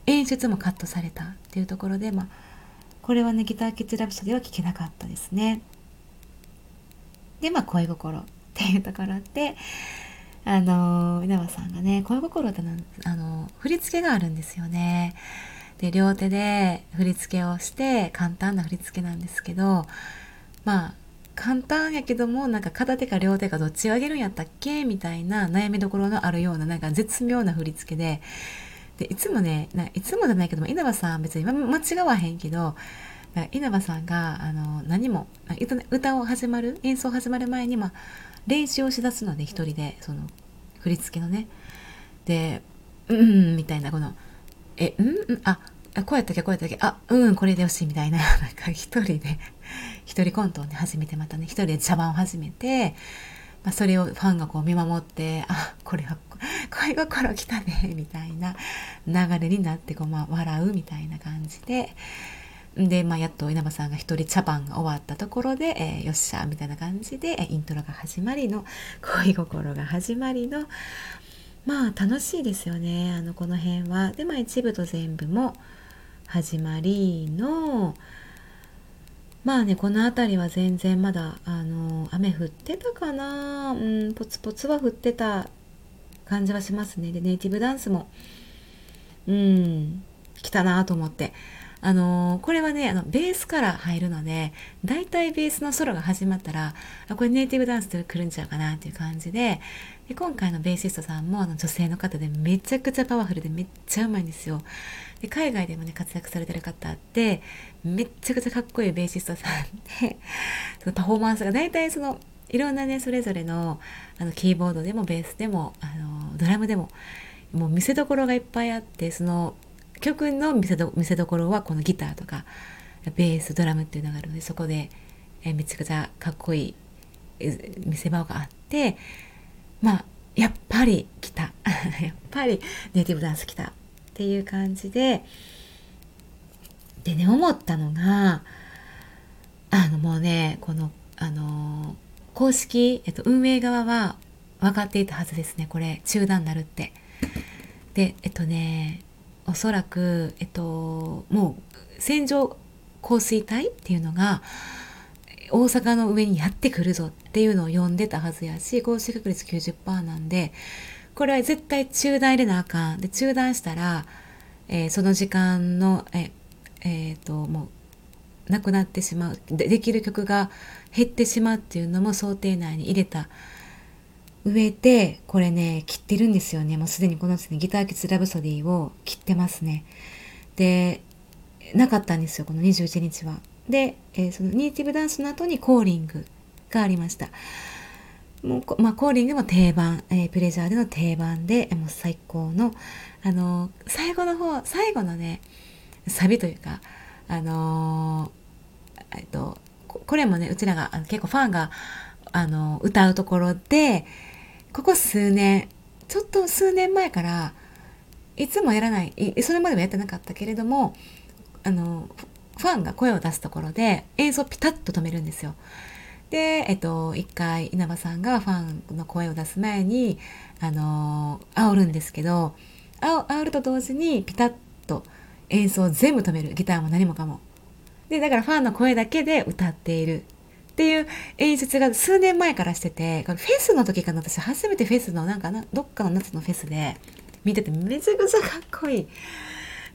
演出もカットされたっていうところで、まあ、これはねギターキッズラブソディは聴けなかったですね。でまあ恋心っていうところであの稲葉さんがね恋心ってなんあの振り付けがあるんですよね。で両手で振り付けをして簡単な振り付けなんですけどまあ簡単やけどもなんか片手か両手かどっちを上げるんやったっけ？みたいな悩みどころのあるようななんか絶妙な振り付けででいつもねいつもじゃないけども稲葉さん別に間違わへんけど稲葉さんがあの何も歌を始まる演奏始まる前に、まあ、練習をしだすので一人でその振り付けのね。で「うん」みたいなこの「えうんあこうやったっけこうやったっけあうんこれでよし」みたいななんか一人で一人コントをね始めてまたね一人で茶番を始めて、まあ、それをファンがこう見守ってあこれは恋心来たねみたいな流れになってこう、まあ、笑うみたいな感じで。で、まあ、やっと稲葉さんが一人茶番が終わったところで、えー、よっしゃみたいな感じで、イントロが始まりの恋心が始まりのまあ楽しいですよねあのこの辺は。でまあ一部と全部も始まりのまあねこの辺りは全然まだあの雨降ってたかな。うんポツポツは降ってた感じはしますね。でネイティブダンスもうん来たなと思って。あのー、これはね、あの、ベースから入るので、大体ベースのソロが始まったら、あこれネイティブダンスで来るんちゃうかなっていう感じで、で今回のベーシストさんもあの女性の方でめちゃくちゃパワフルでめっちゃうまいんですよ。で海外でもね、活躍されてる方って、めっちゃくちゃかっこいいベーシストさんで、そのパフォーマンスが大体その、いろんなね、それぞれのあのキーボードでもベースでも、あのドラムでも、もう見せどころがいっぱいあって、その曲の見せど見せどころはこのギターとかベースドラムっていうのがあるのでそこで、えめちゃくちゃかっこいい見せ場があってまあやっぱり来た。やっぱりネイティブダンス来たっていう感じででね思ったのがあのもうねこのあの公式、えっと、運営側は分かっていたはずですねこれ中断になるって。でえっとねおそらく、えっと、もう線状降水帯っていうのが大阪の上にやってくるぞっていうのを読んでたはずやし降水確率90%なんでこれは絶対中断入れなあかんで中断したら、えー、その時間のええー、ともうなくなってしまうでできる曲が減ってしまうっていうのも想定内に入れた植えて、これね、切ってるんですよね。もうすでにこのですね、ギターキッズラブソディを切ってますね。で、なかったんですよ、この21日は。で、えー、そのネイティブダンスの後にコーリングがありました。もうまあ、コーリングも定番、えー、プレジャーでの定番で、もう最高の、あの、最後の方、最後のね、サビというか、あのー、えっと、これもね、うちらが結構ファンが、あの歌うところで、ここ数年ちょっと数年前からいつもやらないそれまではやってなかったけれどもあのファンが声を出すところで演奏ピタッと止めるんですよ。で、えっと、一回稲葉さんがファンの声を出す前にあの煽るんですけど煽ると同時にピタッと演奏を全部止めるギターも何もかも。でだからファンの声だけで歌っているっていう演出が数年前からしてて、フェスの時かな私初めてフェスのなんかな、どっかの夏のフェスで見ててめちゃくちゃかっこいい。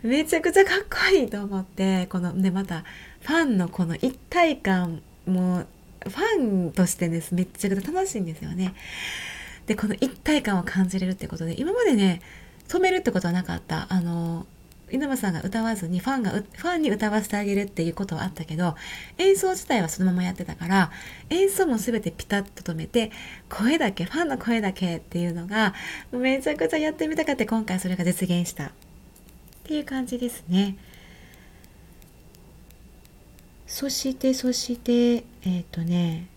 めちゃくちゃかっこいいと思って、この、で、また、ファンのこの一体感も、ファンとしてです、めっちゃくちゃ楽しいんですよね。で、この一体感を感じれるってことで、今までね、止めるってことはなかった。あの、稲葉さんが歌わずにファンがファンに歌わせてあげるっていうことはあったけど演奏自体はそのままやってたから演奏も全てピタッと止めて声だけファンの声だけっていうのがめちゃくちゃやってみたかった今回それが実現したっていう感じですね。そしてそしてえっ、ー、とね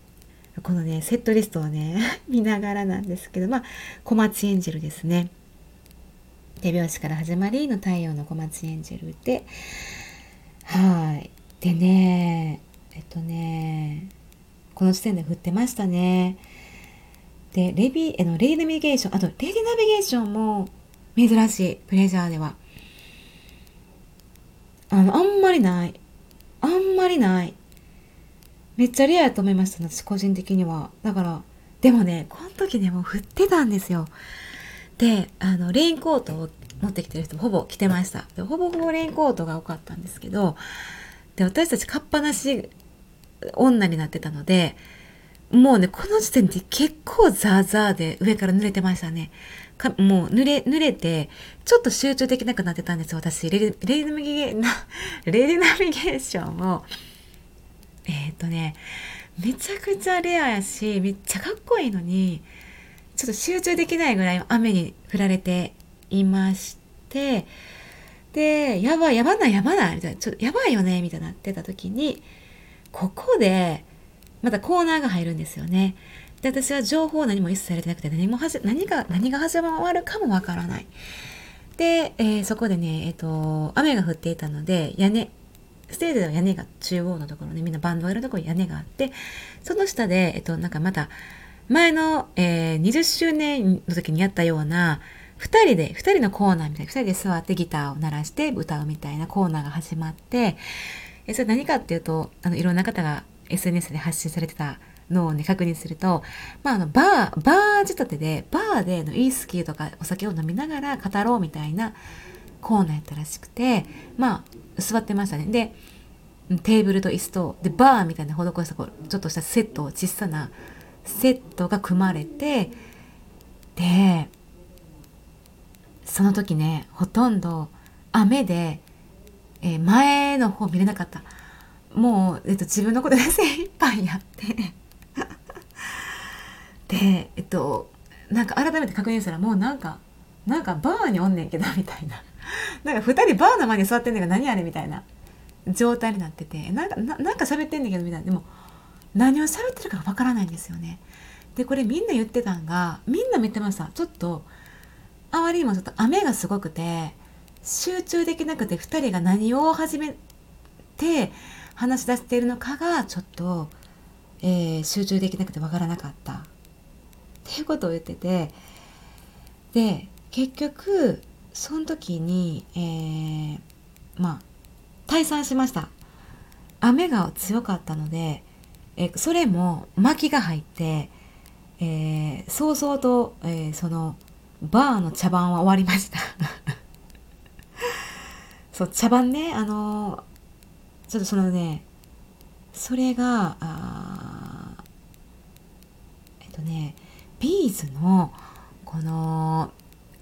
このねセットリストをね 見ながらなんですけどまあ小町エンジェルですね。手拍子から始まりの太陽の小町エンジェルで、はい。でね、えっとね、この時点で振ってましたね。でレビあのレイナビゲーションあとレディナビゲーションも珍しいプレジャーでは。あのあんまりない。あんまりない。めっちゃレアやと思いました私個人的には。だからでもねこの時ねもう降ってたんですよ。であのレインコートを持ってきてる人ほぼ着てました。でほぼほぼレインコートが多かったんですけどで私たちかっぱなし女になってたのでもうねこの時点で結構ザーザーで上から濡れてましたね。かもう濡れ濡れてちょっと集中できなくなってたんです私。レレレナビゲ レレナビゲーションを。えっ、とねめちゃくちゃレアやしめっちゃかっこいいのにちょっと集中できないぐらい雨に降られていましてでやばいやばないやばないみたいなちょっとやばいよねみたいになってた時にここでまたコーナーが入るんですよね。で私は情報何も一切されてなくて何もはじ何が何が始まるかもわからない。で、えー、そこでね、えっ、ー、と、雨が降っていたので、屋根、ステージでは屋根が中央のところね、みんなバンドがいるところに屋根があって、その下で、えっ、ー、と、なんかまた、前の、えー、20周年の時にやったような、2人で、2人のコーナーみたいな、2人で座ってギターを鳴らして歌うみたいなコーナーが始まって、えそれ何かっていうと、あの、いろんな方が SNS で発信されてたのをね、確認すると、まあ、あの、バー、バー仕立てで、バーでのウイスキーとかお酒を飲みながら語ろうみたいなコーナーやったらしくて、まあ、座ってましたね。で、テーブルと椅子と、で、バーみたいな施したこう、ちょっとしたセットを、小さなセットが組まれて、で、その時ね、ほとんど雨で、えー、前の方見れなかった。もう、えっと、自分のことで精一杯やって。でえっとなんか改めて確認したらもうなんかなんかバーにおんねんけどみたいな。なんか2人バーの前に座ってんねんが何あれ？みたいな状態になっててなんかななんか喋ってんねんけどみたいな。でも何を喋ってるかわからないんですよね。でこれみんな言ってたんがみんな見てました。ちょっとあまりにもちょっと雨がすごくて集中できなくて2人が何を始めて話し出しているのかがちょっと、えー、集中できなくてわからなかった。っていうことを言っててで結局その時に、えー、まあ退散しました。雨が強かったので、え、それも薪が入って、えー、早々と、えー、そのバーの茶番は終わりました。そう茶番ねあのちょっとそのねそれがあえっとね B'zのこの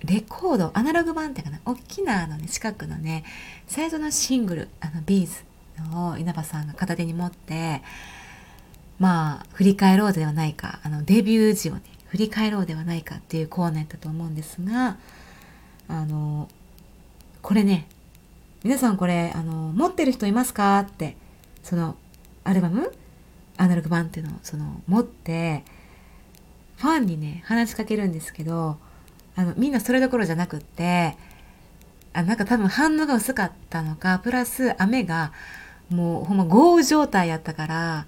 レコードアナログ版っていうかな大きなあの、ね、四角のね最初のシングルあの B'zを稲葉さんが片手に持ってまあ振り返ろうではないかあのデビュー時をね振り返ろうではないかっていうコーナーやったと思うんですがあのこれね皆さんこれあの持ってる人いますかってそのアルバムアナログ版っていうのをその持ってファンにね話しかけるんですけどあのみんなそれどころじゃなくってあなんか多分反応が薄かったのかプラス雨がもうほんま豪雨状態やったから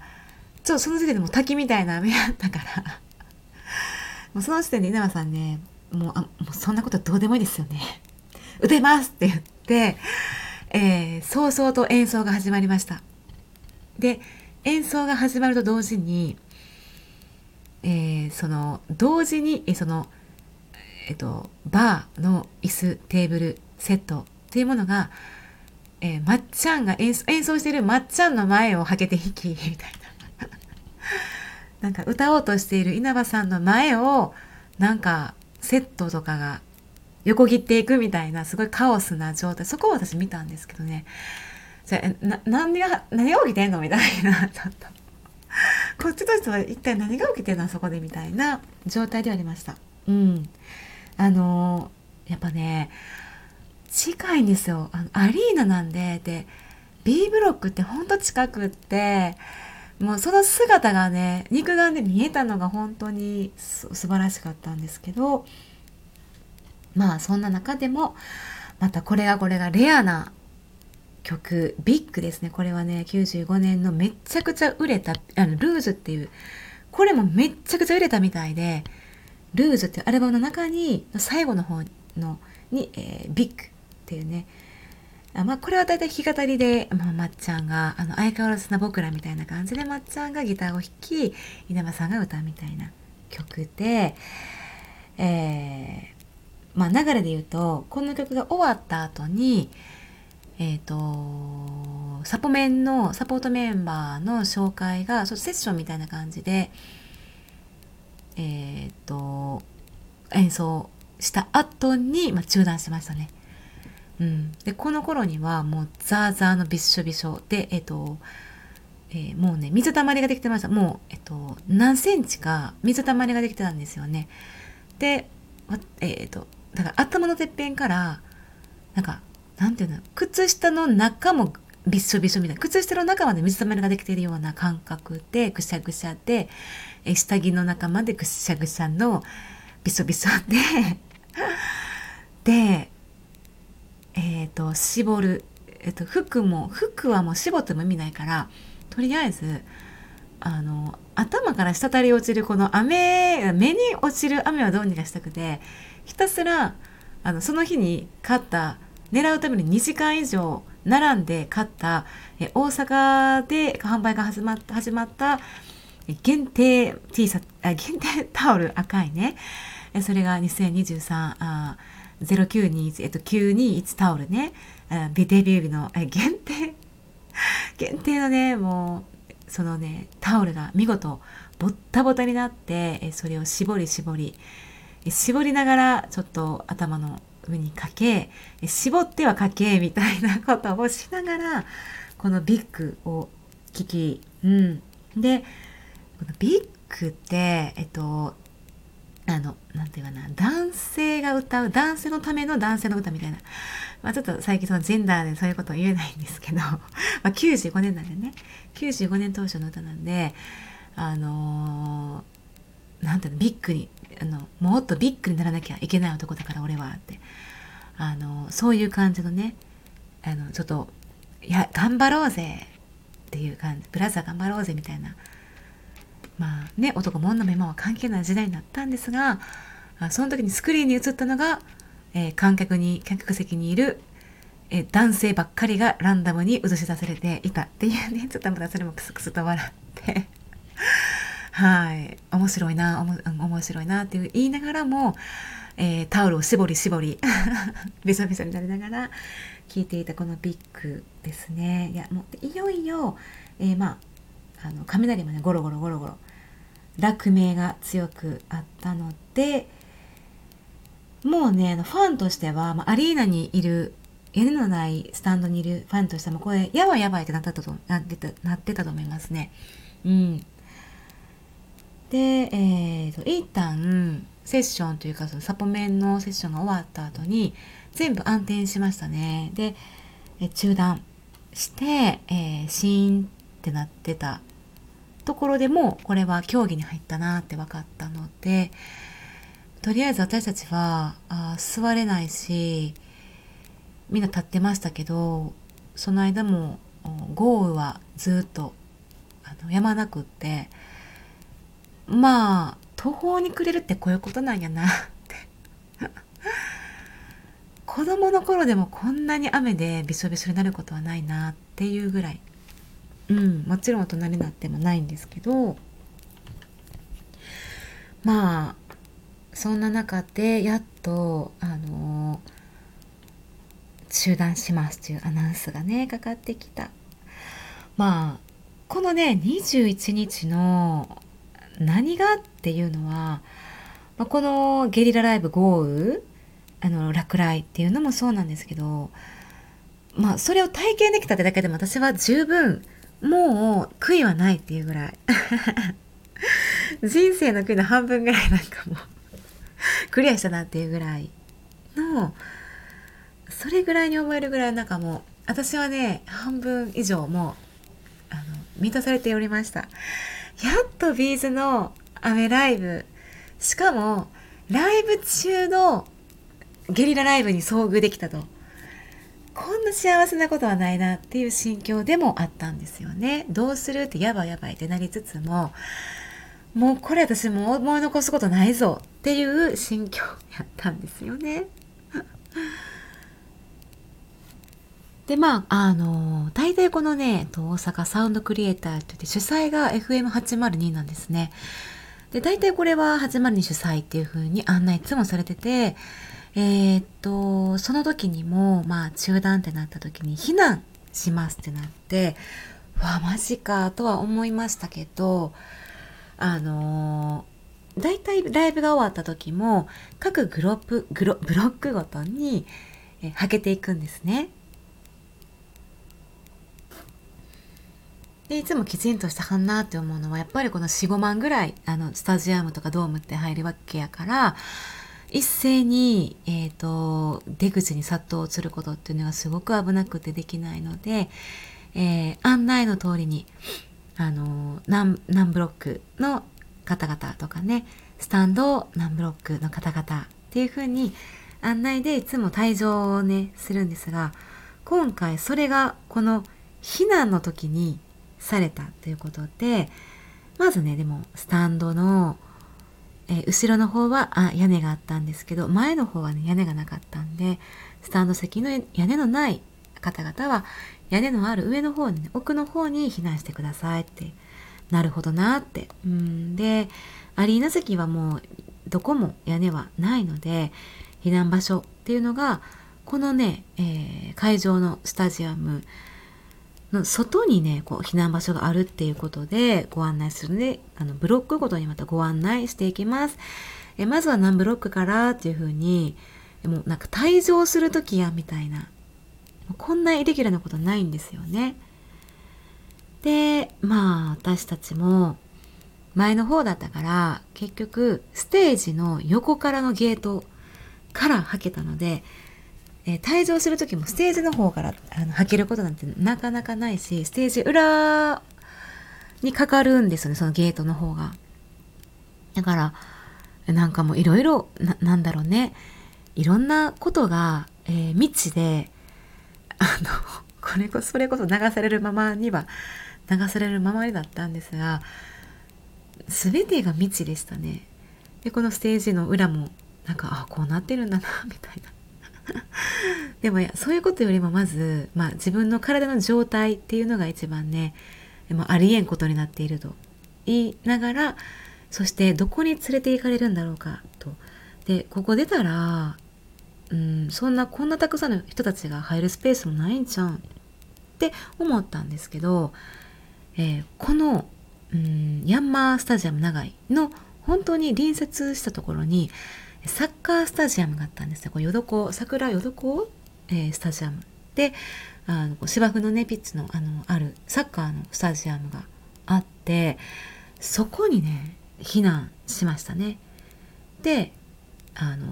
ちょっとその時点でも滝みたいな雨やったから。もうその時点で稲葉さんねもうあもうそんなことどうでもいいですよね打てます！って言って、えー、早々と演奏が始まりました。で演奏が始まると同時にえー、その同時にその、えっと、バーの椅子テーブルセットっていうものが、えー、まっちゃんが演奏演奏してるまっちゃんの前をはけて引きみたいな。なんか歌おうとしている稲葉さんの前をなんかセットとかが横切っていくみたいなすごいカオスな状態そこを私見たんですけどねじゃな何が何が起きてんのみたいなちょっとこっちとしては一体何が起きてるのそこでみたいな状態でありました。うん。あのやっぱね、近いんですよ。あのアリーナなんで、で、B ブロックってほんと近くって、もうその姿がね、肉眼で見えたのが本当に素晴らしかったんですけど、まあそんな中でも、またこれがこれがレアな曲ビッグですね。これはね95年のめちゃくちゃ売れたあのルーズっていうこれもめっちゃくちゃ売れたみたいでルーズっていうアルバムの中に最後の方のに、えー、ビッグっていうねあまあ、これは大体弾き語りで、まあ、まっちゃんがあの相変わらずな僕らみたいな感じでまっちゃんがギターを弾き稲葉さんが歌うみたいな曲で、えー、まあ、流れで言うとこの曲が終わった後にえっ、ー、とサポメンのサポートメンバーの紹介がそセッションみたいな感じでえっ、ー、と演奏した後に、まあ、中断しましたね。うん、でこの頃にはもうザーザーのびっしょびしょでえっ、と、えー、もうね水たまりができてました。もうえっ、と何センチか水たまりができてたんですよね。でえっ、とだから頭のてっぺんからなんかなんていうの靴下の中もびっしょびしょみたいな靴下の中まで水たまりができているような感覚でぐしゃぐしゃでえ下着の中までぐしゃぐしゃのびしょびしょででえっ、ー、と絞る、えっ、ー、と服も服はもう絞っても意味ないからとりあえずあの頭から滴り落ちるこの雨目に落ちる雨はどうにかしたくてひたすらあのその日に買った狙うために2時間以上並んで買ったえ大阪で販売が始まった始まった限定 T シャツ限定タオル赤いね。それが2023あ0921、えっと、921タオルね、デビュー日の限定、限定のね、もう、そのね、タオルが見事、ボッタボタになって、それを絞り絞り、絞りながらちょっと頭の上にかけ、絞ってはかけ、みたいなことをしながら、このビッグを聞き、うん。で、このビッグって、えっと、あの、なんていうかな、男性が歌う、男性のための男性の歌みたいな。まあちょっと最近そのジェンダーでそういうこと言えないんですけど、まあ95年なんでね、95年当初の歌なんで、あのー、なんていうの、ビッグに、あの、もっとビッグにならなきゃいけない男だから俺はって、あのー、そういう感じのね、あの、ちょっと、いや、頑張ろうぜっていう感じ、ブラザー頑張ろうぜみたいな、まあね男も女も今は関係ない時代になったんですがその時にスクリーンに映ったのが、えー、観客に観客席にいる、えー、男性ばっかりがランダムに映し出されていたっていうね ちょっとまたそれもクスクスと笑って。はい。面白いなおも面白いなっていう言いながらも、えー、タオルを絞り絞り びしょびしょになりながら聞いていたこのビッグですね。いやもういよいよ、えー、まああの雷もねゴロゴロゴロゴロ落命が強くあったのでもうねファンとしては、まあ、アリーナにいる屋根のないスタンドにいるファンとしてもこれやばいやばいってなったとなってたなってたと思いますね。うん、で、えーと、一旦セッションというかそのサポメンのセッションが終わった後に全部暗転しましたね。でえ中断して、えー、シーンってなってたところでもこれは競技に入ったなって分かったのでとりあえず私たちはあ座れないしみんな立ってましたけどその間も豪雨はずっとあのやまなくってまあ途方に暮れるってこういうことなんやなって。子供の頃でもこんなに雨でびしょびしょになることはないなっていうぐらい。うん、もちろん大人になってもないんですけどまあそんな中でやっとあの中断しますというアナウンスがねかかってきた。まあこのね21日の何がっていうのは、まあ、このゲリラライブ豪雨あの落雷っていうのもそうなんですけどまあそれを体験できたってだけでも私は十分もう悔いはないっていうぐらい。人生の悔いの半分ぐらいなんかもクリアしたなっていうぐらいのそれぐらいに思えるぐらいなんかも私はね半分以上もうあの満たされておりました。やっとビーズの雨ライブしかもライブ中のゲリラライブに遭遇できたと。こんな幸せなことはないなっていう心境でもあったんですよね。どうするってやばいやばいってなりつつももうこれ私もう思い残すことないぞっていう心境やったんですよね。でまああの大体このね大阪サウンドクリエイターといって主催が FM802 なんですね。で大体これは802主催っていう風に案内いつもされててえー、っとその時にもまあ中断ってなった時に避難しますってなってわマジかとは思いましたけどあのー、大体ライブが終わった時も各グロップグロブロックごとに、えはけていくんですね。でいつもきちんとしたはんなって思うのはやっぱりこの45万ぐらいあのスタジアムとかドームって入るわけやから一斉に、えーと、出口に殺到することっていうのはすごく危なくてできないので、えー、案内の通りにあの何何ブロックの方々とかねスタンド何ブロックの方々っていうふうに案内でいつも退場をねするんですが今回それがこの避難の時にされたということでまずねでもスタンドの、え、後ろの方はあ屋根があったんですけど前の方はね屋根がなかったんでスタンド席の屋根のない方々は屋根のある上の方に、ね、奥の方に避難してくださいってなるほどなって。うんでアリーナ席はもうどこも屋根はないので避難場所っていうのがこのね、えー、会場のスタジアムの外にねこう避難場所があるっていうことでご案内するのであのブロックごとにまたご案内していきます。えまずは何ブロックからっていうふうにもうなんか退場する時やみたいなこんなイレギュラーなことないんですよね。でまあ私たちも前の方だったから結局ステージの横からのゲートから履けたのでえー、退場する時もステージの方からあの履けることなんてなかなかないし、ステージ裏にかかるんですよね、そのゲートの方が。だから、なんかもういろいろ、なんだろうね、いろんなことが、えー、未知で、あの、これこそ、それこそ流されるままには、流されるままにだったんですが、全てが未知でしたね。で、このステージの裏も、なんか、あ、こうなってるんだな、みたいな。でもそういうことよりもまず、まあ、自分の体の状態っていうのが一番ねもありえんことになっていると。言いながらそしてどこに連れて行かれるんだろうかと。でここ出たらうんそんなこんなたくさんの人たちが入るスペースもないんじゃん。って思ったんですけど、えー、このうんヤンマースタジアム長井の本当に隣接したところにサッカースタジアムがあったんですよ。こう淀子桜淀子、えー、スタジアムであの芝生のねピッチのあのあるサッカーのスタジアムがあってそこにね避難しましたね。であの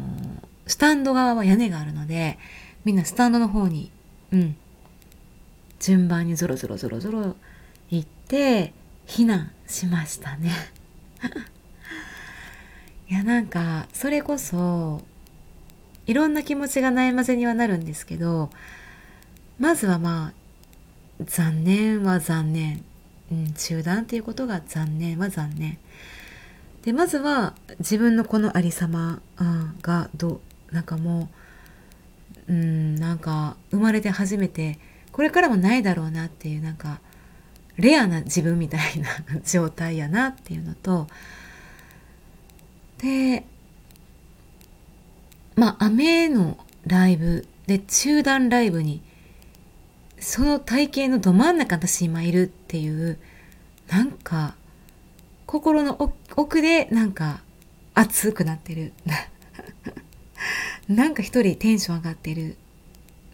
スタンド側は屋根があるのでみんなスタンドの方にうん順番にゾロゾロゾロゾロ行って避難しましたね。いやなんかそれこそいろんな気持ちが悩ませにはなるんですけどまずはまあ残念は残念、うん、中断っていうことが残念は残念。でまずは自分のこのありさまがどうなんかもううんなんか生まれて初めてこれからもないだろうなっていうなんかレアな自分みたいな 状態やなっていうのとでまあ雨のライブで中断ライブにその体型のど真ん中私今いるっていうなんか心の奥でなんか熱くなってる。なんか一人テンション上がってる。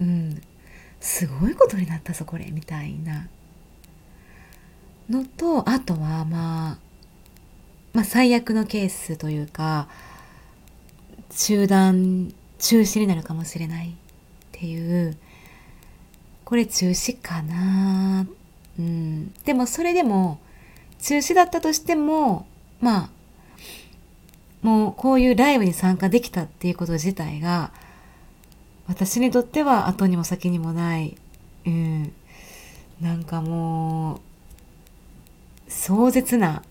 うん。すごいことになったぞこれみたいな。のとあとはまあまあ、最悪のケースというか中断中止になるかもしれないっていうこれ中止かな。うん。でもそれでも中止だったとしてもまあもうこういうライブに参加できたっていうこと自体が私にとっては後にも先にもない、うん、なんかもう壮絶な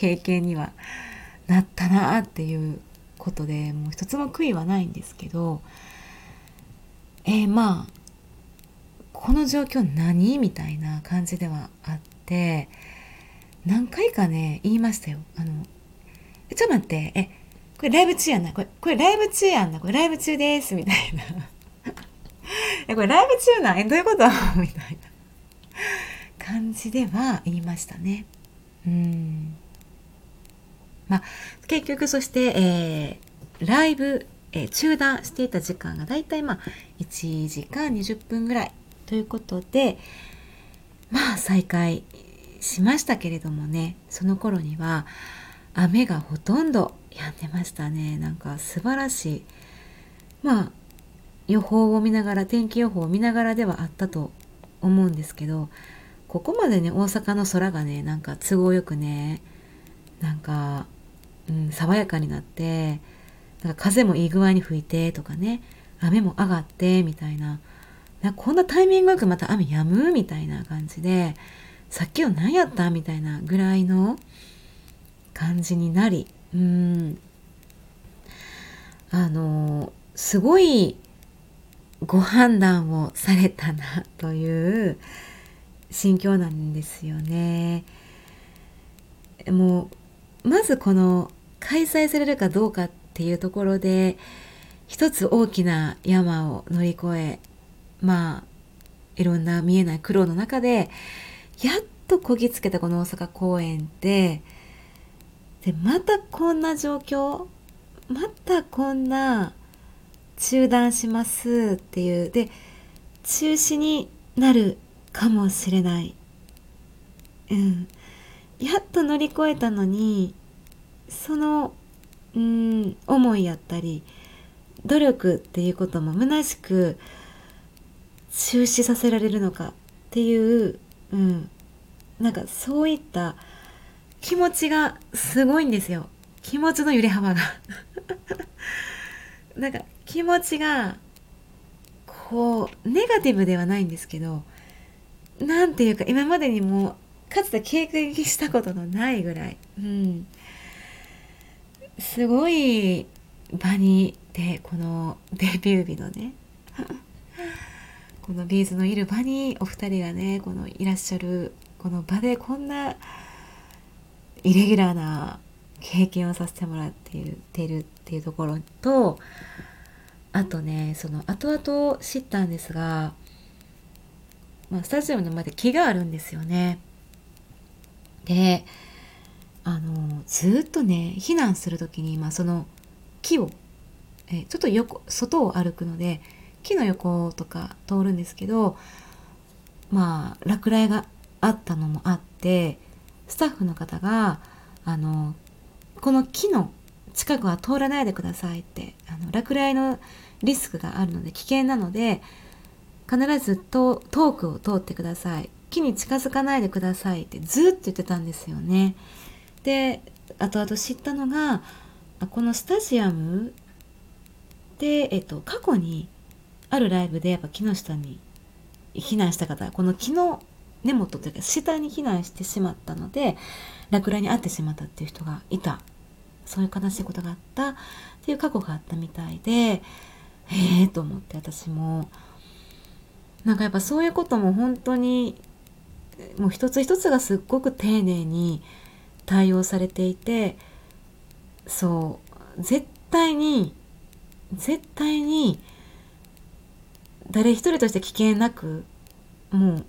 経験にはなったなっていうことでもう一つも悔いはないんですけどえー、まあこの状況何みたいな感じではあって何回かね言いましたよ。あのちょっと待ってえこれライブ中やんな？これこれライブ中やんな？これライブ中ですみたいな。えこれライブ中なん？えどういうこと？みたいな感じでは言いましたね。うん。まあ結局そして、えー、ライブ、えー、中断していた時間がだいたいまあ1時間20分ぐらいということでまあ再開しましたけれどもねその頃には雨がほとんど止んでましたね。なんか素晴らしいまあ予報を見ながら天気予報を見ながらではあったと思うんですけどここまでね大阪の空がねなんか都合よくねなんか、うん、爽やかになってなんか風もいい具合に吹いてとかね雨も上がってみたいななこんなタイミングよくまた雨止むみたいな感じでさっきの何やったみたいなぐらいの感じになりうんあのすごいご判断をされたなという心境なんですよね。もうまずこの開催されるかどうかっていうところで一つ大きな山を乗り越えまあいろんな見えない苦労の中でやっとこぎつけたこの大阪公演ででまたこんな状況またこんな中断しますっていうで中止になるかもしれない。うん。やっと乗り越えたのにそのうん思いやったり努力っていうことも虚しく中止させられるのかっていう、うん、なんかそういった気持ちがすごいんですよ。気持ちの揺れ幅が。なんか気持ちがこうネガティブではないんですけど何て言うか今までにもかつて経験したことのないぐらい、うん、すごい場にでこのデビュー日のね。このビーズのいる場にお二人がねこのいらっしゃるこの場でこんなイレギュラーな経験をさせてもらっているているっていうところとあとねその後々知ったんですが、まあ、スタジオの前で木があるんですよね。であのずっとね避難する時に、まあ、その木をえちょっと横外を歩くので木の横とか通るんですけどまあ落雷があったのもあってスタッフの方があのこの木の近くは通らないでくださいってあの落雷のリスクがあるので危険なので必ず遠くを通ってください。木に近づかないでくださいってずっと言ってたんですよね。で後々知ったのがこのスタジアムで、えっと、過去にあるライブでやっぱ木の下に避難した方この木の根元というか下に避難してしまったので落雷に遭ってしまったっていう人がいた。そういう悲しいことがあった。っていう過去があったみたいでへえと思って私も。なんかやっぱそういうことも本当にもう一つ一つがすっごく丁寧に対応されていてそう。絶対に絶対に誰一人として危険なくもう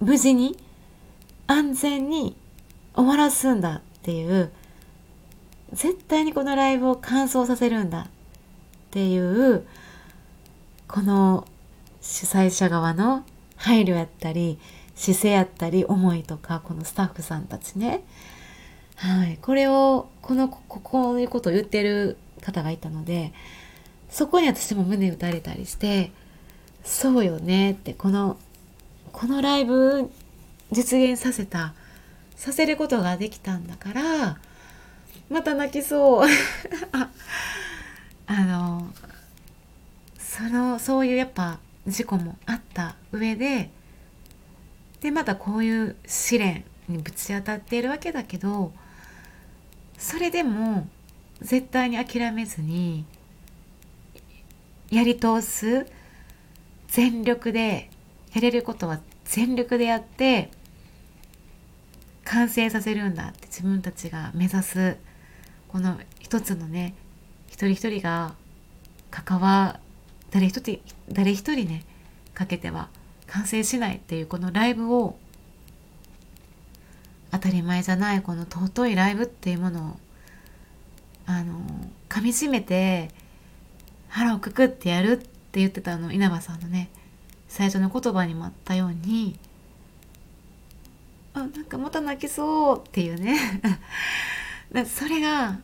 無事に安全に終わらすんだっていう絶対にこのライブを完走させるんだっていうこの主催者側の配慮やったり姿勢やったり思いとかこのスタッフさんたちね。はい。これをこのここういうことを言ってる方がいたのでそこに私も胸打たれたりしてそうよねってこのこのライブ実現させたさせることができたんだからまた泣きそう。ああのそのそういうやっぱ事故もあった上ででまたこういう試練にぶち当たっているわけだけどそれでも絶対に諦めずにやり通す全力でやれることは全力でやって完成させるんだって自分たちが目指すこの一つのね一人一人が関わ誰一人誰一人ねかけては完成しないっていうこのライブを当たり前じゃないこの尊いライブっていうものをあの噛みしめて腹をくくってやるって言ってたあの稲葉さんのね最初の言葉にもあったようにあなんかまた泣きそうっていうね。それが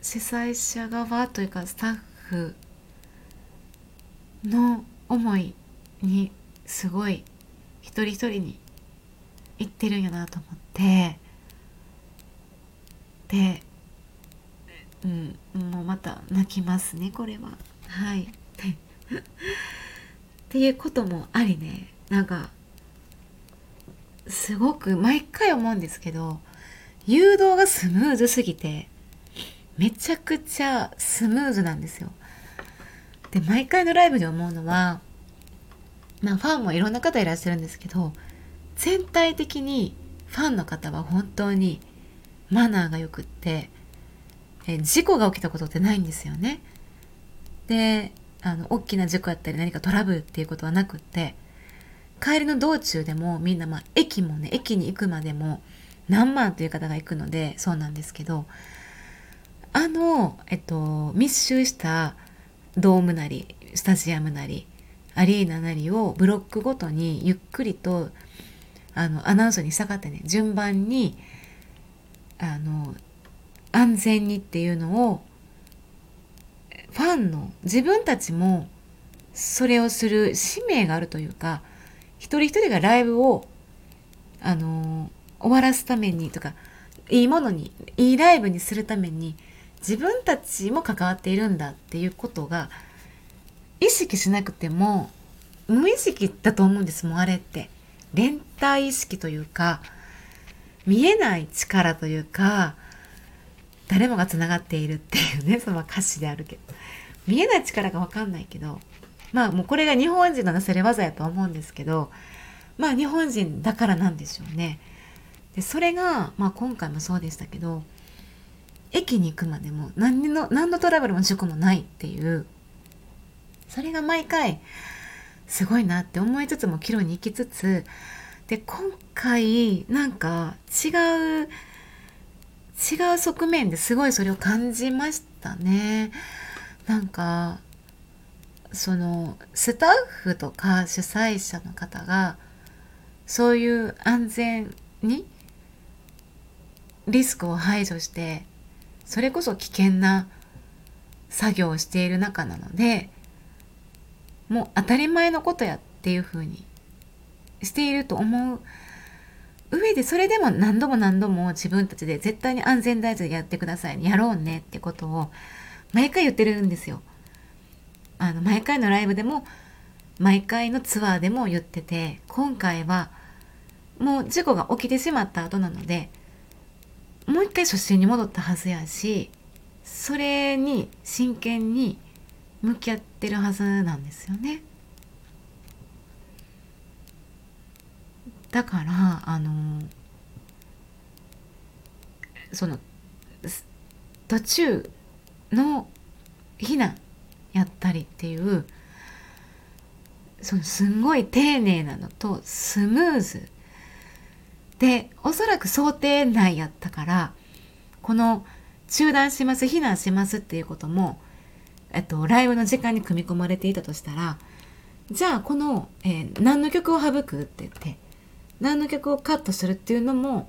主催者側というかスタッフの思いにすごい一人一人に言ってるんやなと思って。でうんもうまた泣きますねこれは。はい。っていうこともありね。なんかすごく毎回思うんですけど誘導がスムーズすぎてめちゃくちゃスムーズなんですよ。で毎回のライブで思うのはまあファンもいろんな方いらっしゃるんですけど全体的にファンの方は本当にマナーがよくってえ事故が起きたことってないんですよね。であの大きな事故やったり何かトラブルっていうことはなくって帰りの道中でもみんな、まあ、駅もね駅に行くまでも何万という方が行くのでそうなんですけどあの、えっと、密集したドームなりスタジアムなりアリーナなりをブロックごとにゆっくりとあのアナウンスに従ってね順番にあの安全にっていうのをファンの自分たちもそれをする使命があるというか一人一人がライブをあの終わらすためにとかいいものにいいライブにするために自分たちも関わっているんだっていうことが意識しなくても無意識だと思うんですもんあれって連帯意識というか見えない力というか誰もがつながっているっていうね その歌詞であるけど見えない力が分かんないけどまあもうこれが日本人のなせれ技やと思うんですけどまあ日本人だからなんでしょうね。でそれが、まあ、今回もそうでしたけど駅に行くまでも何の何のトラブルも事故もないっていうそれが毎回すごいなって思いつつも岐路に行きつつで今回なんか違う違う側面ですごいそれを感じましたね。なんかそのスタッフとか主催者の方がそういう安全にリスクを排除してそれこそ危険な作業をしている中なのでもう当たり前のことやっていうふうにしていると思う上でそれでも何度も何度も自分たちで絶対に安全第一でやってくださいねやろうねってことを毎回言ってるんですよ。あの毎回のライブでも毎回のツアーでも言ってて今回はもう事故が起きてしまった後なのでもう一回初心に戻ったはずやしそれに真剣に向き合っててるはずなんですよね。だからあのその途中の避難やったりっていうそのすんごい丁寧なのとスムーズでおそらく想定内やったからこの中断します避難しますっていうことも、えっと、ライブの時間に組み込まれていたとしたらじゃあこの、えー、何の曲を省くって言って何の曲をカットするっていうのも、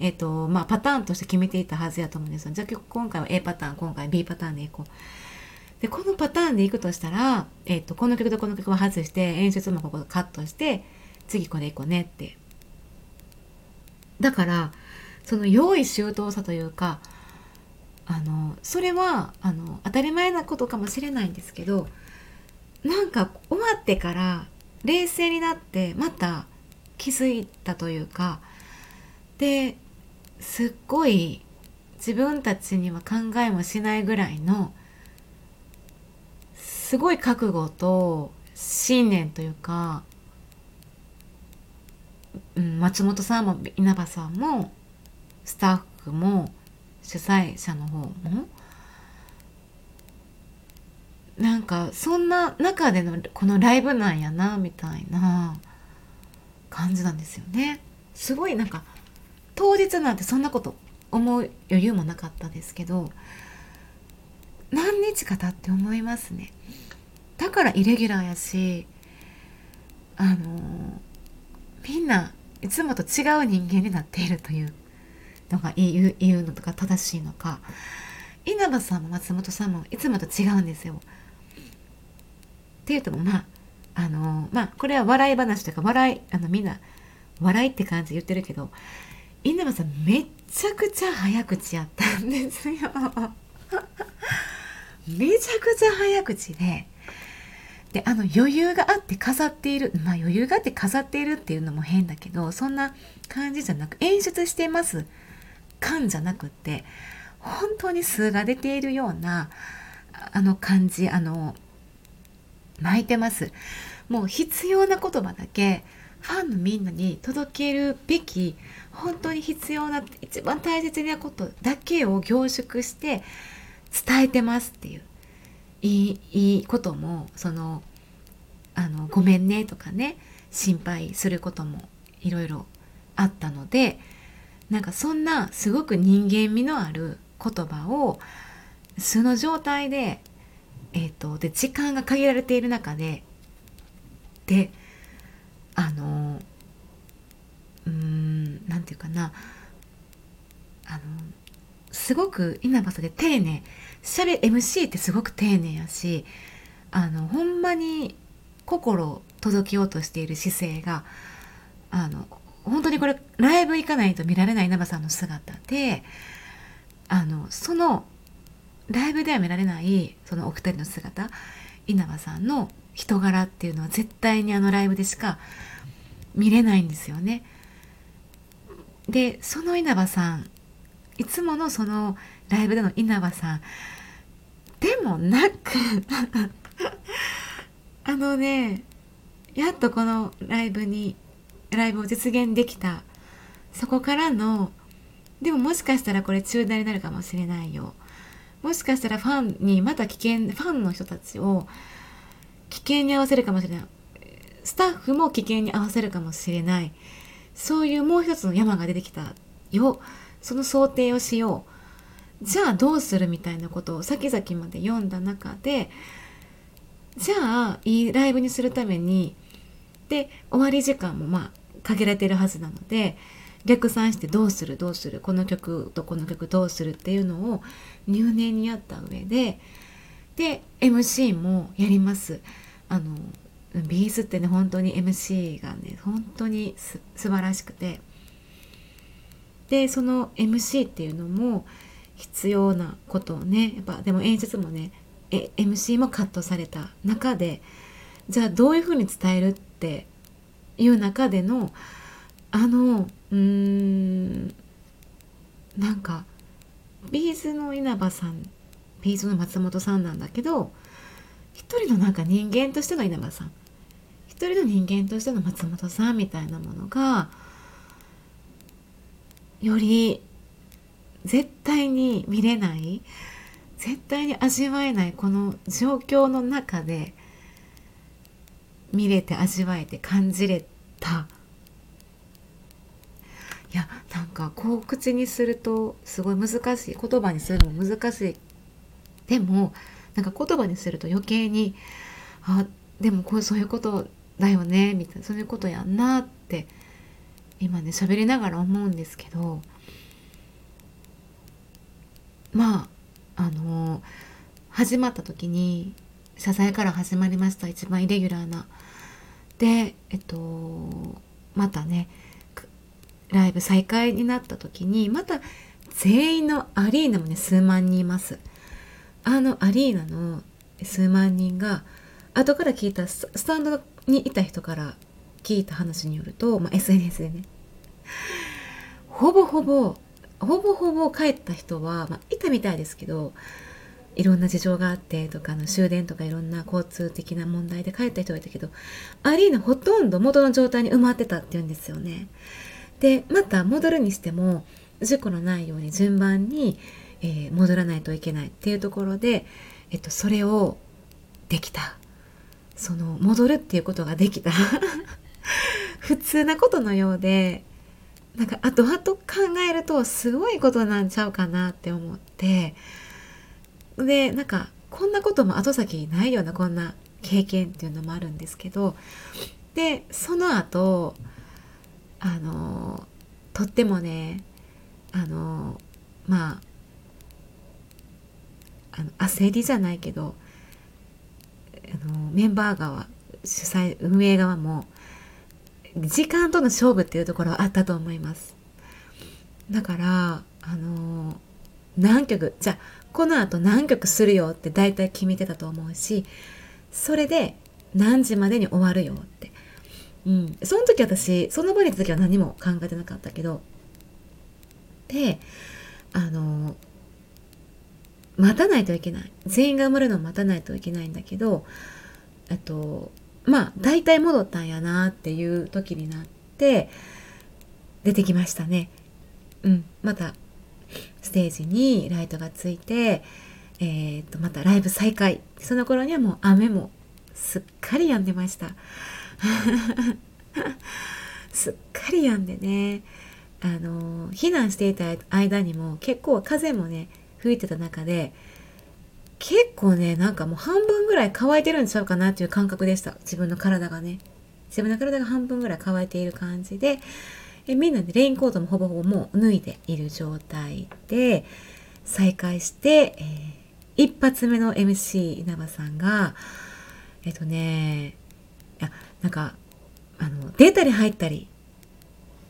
えっ、と、まあ、パターンとして決めていたはずやと思うんですよ。じゃあ今回は A パターン、今回は B パターンでいこう。で、このパターンでいくとしたら、えっ、と、この曲とこの曲を外して、演出もここカットして、次これいこうねって。だから、その用意周到さというか、あの、それは、あの、当たり前なことかもしれないんですけど、なんか終わってから冷静になってまた気づいたというかですっごい自分たちには考えもしないぐらいのすごい覚悟と信念というか、うん、松本さんも稲葉さんもスタッフも主催者の方もなんかそんな中でのこのライブなんやなみたいな感じなんですよね。すごいなんか当日なんてそんなこと思う余裕もなかったですけど何日か経って思いますね。だからイレギュラーやしあのみんないつもと違う人間になっているというのが言う言うのとか正しいのか稲葉さんも松本さんもいつもと違うんですよ。っていうともまああのまあこれは笑い話とか笑いあのみんな笑いって感じ言ってるけど稲葉さんめちゃくちゃ早口やったんですよ。めちゃくちゃ早口で。であの余裕があって飾っているまあ余裕があって飾っているっていうのも変だけどそんな感じじゃなく演出してます感じゃなくって本当に数が出ているようなあの感じあの巻いてます。もう必要な言葉だけファンのみんなに届けるべき本当に必要な一番大切なことだけを凝縮して伝えてますっていういいいいこともそのあのごめんねとかね心配することもいろいろあったのでなんかそんなすごく人間味のある言葉を素の状態で,、えーと、で時間が限られている中でであのうーん何て言うかなあのすごく稲葉さんで丁寧。しゃべ MC ってすごく丁寧やしあのほんまに心を届けようとしている姿勢があの本当にこれライブ行かないと見られない稲葉さんの姿であのそのライブでは見られないそのお二人の姿稲葉さんの人柄っていうのは絶対にあのライブでしか見れないんですよね。でその稲葉さんいつものそのライブでの稲葉さんでもなく あのねやっとこのライブにライブを実現できた。そこからのでももしかしたらこれ中断になるかもしれないよ。もしかしたらファンにまた危険ファンの人たちを危険に合わせるかもしれない。スタッフも危険に合わせるかもしれない。そういうもう一つの山が出てきたよ。その想定をしよう。じゃあどうするみたいなことを先々まで読んだ中でじゃあいいライブにするためにで終わり時間もまあ限られてるはずなので逆算してどうするどうするこの曲とこの曲どうするっていうのを入念にやった上でで MC もやります。あのビーズってね本当に MC がね本当にす素晴らしくて。でその MC っていうのも必要なことをねやっぱでも演出もねえ MC もカットされた中でじゃあどういうふうに伝えるっていう中でのあのうーんなんか B'zの稲葉さん B'zの松本さんなんだけど一人のなんか人間としての稲葉さん。一人の人間としての松本さんみたいなものがより絶対に見れない絶対に味わえないこの状況の中で見れて味わえて感じれた。いやなんかこう口にするとすごい難しい言葉にするのも難しい。でもなんか言葉にすると余計にあでもこうそういうことだよねみたいなそういうことやんなって今ね喋りながら思うんですけどまああの始まった時に謝罪から始まりました一番イレギュラーなでえっとまたねライブ再開になった時にまた全員のアリーナもね数万人います。あのアリーナの数万人が後から聞いたスタンドにいた人から聞いた話によると、まあ、SNS でね。ほぼほぼほぼほぼ帰った人は、まあ、いたみたいですけどいろんな事情があってとかの終電とかいろんな交通的な問題で帰った人がいたけどアリーナほとんど元の状態に埋まってたっていうんですよね。でまた戻るにしても事故のないように順番に、えー、戻らないといけないっていうところで、えっと、それをできたその戻るっていうことができた 普通なことのようでなんか後々考えるとすごいことなんちゃうかなって思ってでなんかこんなことも後先にないようなこんな経験っていうのもあるんですけどでその後あのとってもねあのまああの焦りじゃないけどあのメンバー側主催運営側も時間との勝負っていうところはあったと思います。だからあの何曲じゃあこのあと何曲するよって大体決めてたと思うしそれで何時までに終わるよって、うん、その時私その場にいた時は何も考えてなかったけどであの待たないといけない。全員が埋まるのを待たないといけないんだけどえっとまあ大体戻ったんやなっていう時になって出てきましたね。うん、またステージにライトがついて、えー、とまたライブ再開。その頃にはもう雨もすっかり止んでました。すっかり止んでね。あの避難していた間にも結構風もね吹いてた中で結構ねなんかもう半分ぐらい乾いてるんちゃうかなっていう感覚でした。自分の体がね。自分の体が半分ぐらい乾いている感じでえみんなでレインコートもほぼほぼもう脱いでいる状態で再開して、えー、一発目の MC 稲葉さんがえっとねいやなんかあの出たり入ったり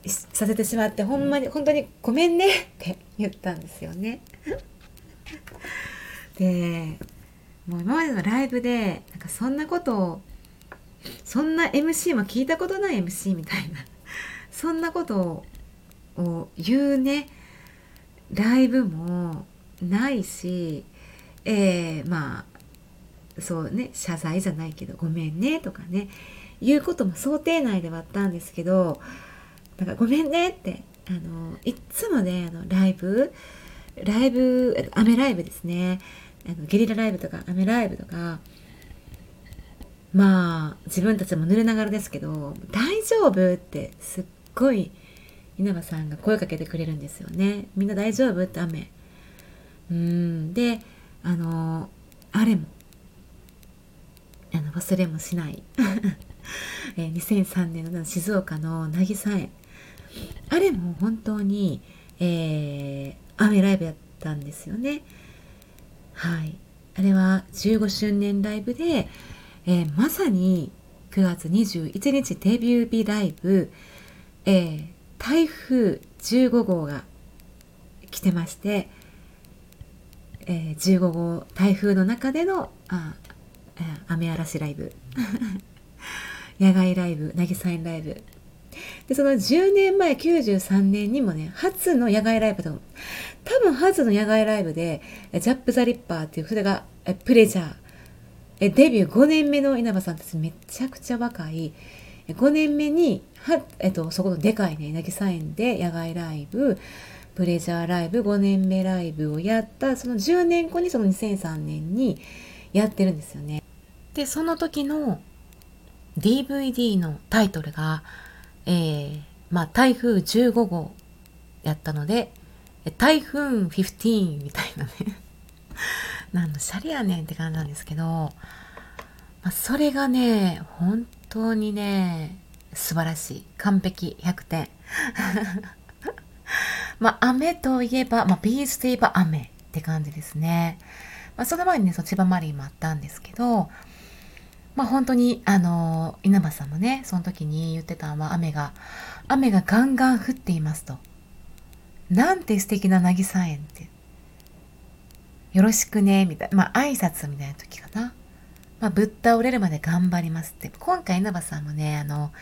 させてしまってほんまに本当にごめんねって言ったんですよね。でもう今までのライブでなんかそんなことをそんな MC も聞いたことない MC みたいなそんなことを言うねライブもないし、えー、まあそうね謝罪じゃないけどごめんねとかね言うことも想定内ではあったんですけどだかごめんねってあのいつもねあのライブライブ雨ライブですねあのゲリラライブとか雨ライブとかまあ自分たちも濡れながらですけど「大丈夫?」ってすっごい稲葉さんが声かけてくれるんですよね。みんな大丈夫？って雨うん。であのあれも。あの忘れもしない。え2003年の静岡の渚園あれも本当に、えー、雨ライブやったんですよね。はい。あれは15周年ライブで、えー、まさに9月21日デビュー日ライブえー、台風15号が来てまして、えー、15号台風の中でのあ雨嵐ライブ。野外ライブ渚園ライブ。でその10年前93年にもね初の野外ライブと多分初の野外ライブで「ジャップ・ザ・リッパー」っていう筆がプレジャー。デビュー5年目の稲葉さんたちめちゃくちゃ若い5年目には、えっと、そこのでかいね稲さ園で野外ライブプレジャーライブ5年目ライブをやったその10年後にその2003年にやってるんですよね。でその時の DVD のタイトルが、えー、まあ台風15号やったので台風15みたいなね 何のシャレやねんって感じなんですけど、まあ、それがね本当にね素晴らしい。完璧。100点。まあ雨といえば、まあ、ビーズといえば雨って感じですね、まあ、その前にねそ千葉マリンもあったんですけどまあ本当にあの稲葉さんもねその時に言ってたのは雨が雨がガンガン降っていますと。なんて素敵な渚園って。よろしくねみたいな。まあ挨拶みたいな時かな。まあ、ぶっ倒れるまで頑張りますって。今回稲葉さんもね、あの、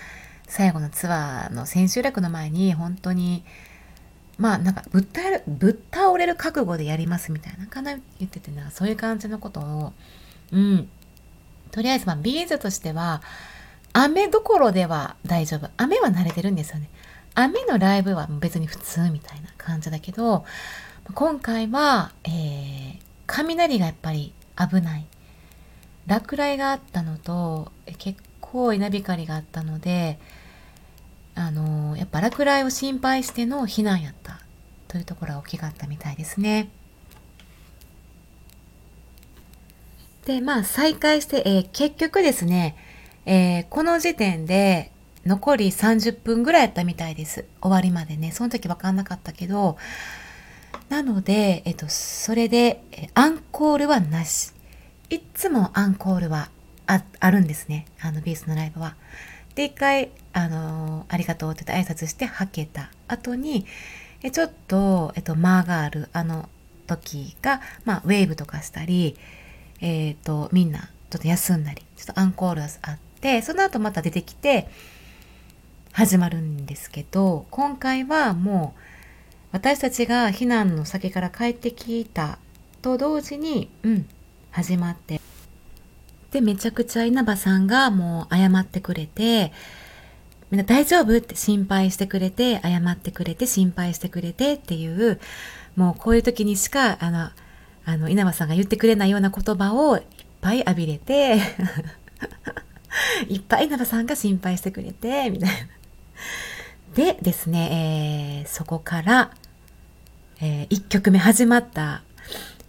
最後のツアーの千秋楽の前に本当にまあなんかぶっ倒れぶっ倒れる覚悟でやりますみたいなかな言っててなそういう感じのことをうん。とりあえずまあビーズとしては雨どころでは大丈夫。雨は慣れてるんですよね。雨のライブは別に普通みたいな感じだけど今回は、えー、雷がやっぱり危ない。落雷があったのと結構稲光があったのであのやっぱ落雷を心配しての避難やったというところが大きかったみたいですね。でまあ再開して、えー、結局ですね、えー、この時点で残り30分ぐらいやったみたいです。終わりまでね。その時分かんなかったけど、なので、えっと、それで、えアンコールはなし。いつもアンコールはああるんですね。あの、ビースのライブは。で、一回、あのー、ありがとうって言って挨拶してはけた後に、えちょっと、えっと、間がある、あの時が、まあ、ウェーブとかしたり、えっ、ー、と、みんな、ちょっと休んだり、ちょっとアンコールあって、その後また出てきて、始まるんですけど、今回はもう、私たちが避難の先から帰ってきたと同時に、うん、始まって。で、めちゃくちゃ稲葉さんがもう謝ってくれて、みんな大丈夫って心配してくれて、謝ってくれて、心配してくれてっていう、もうこういう時にしか、あの、あの、稲葉さんが言ってくれないような言葉をいっぱい浴びれて いっぱい稲葉さんが心配してくれて、みたいな。でですね、えー、そこから、えー、1曲目始まった、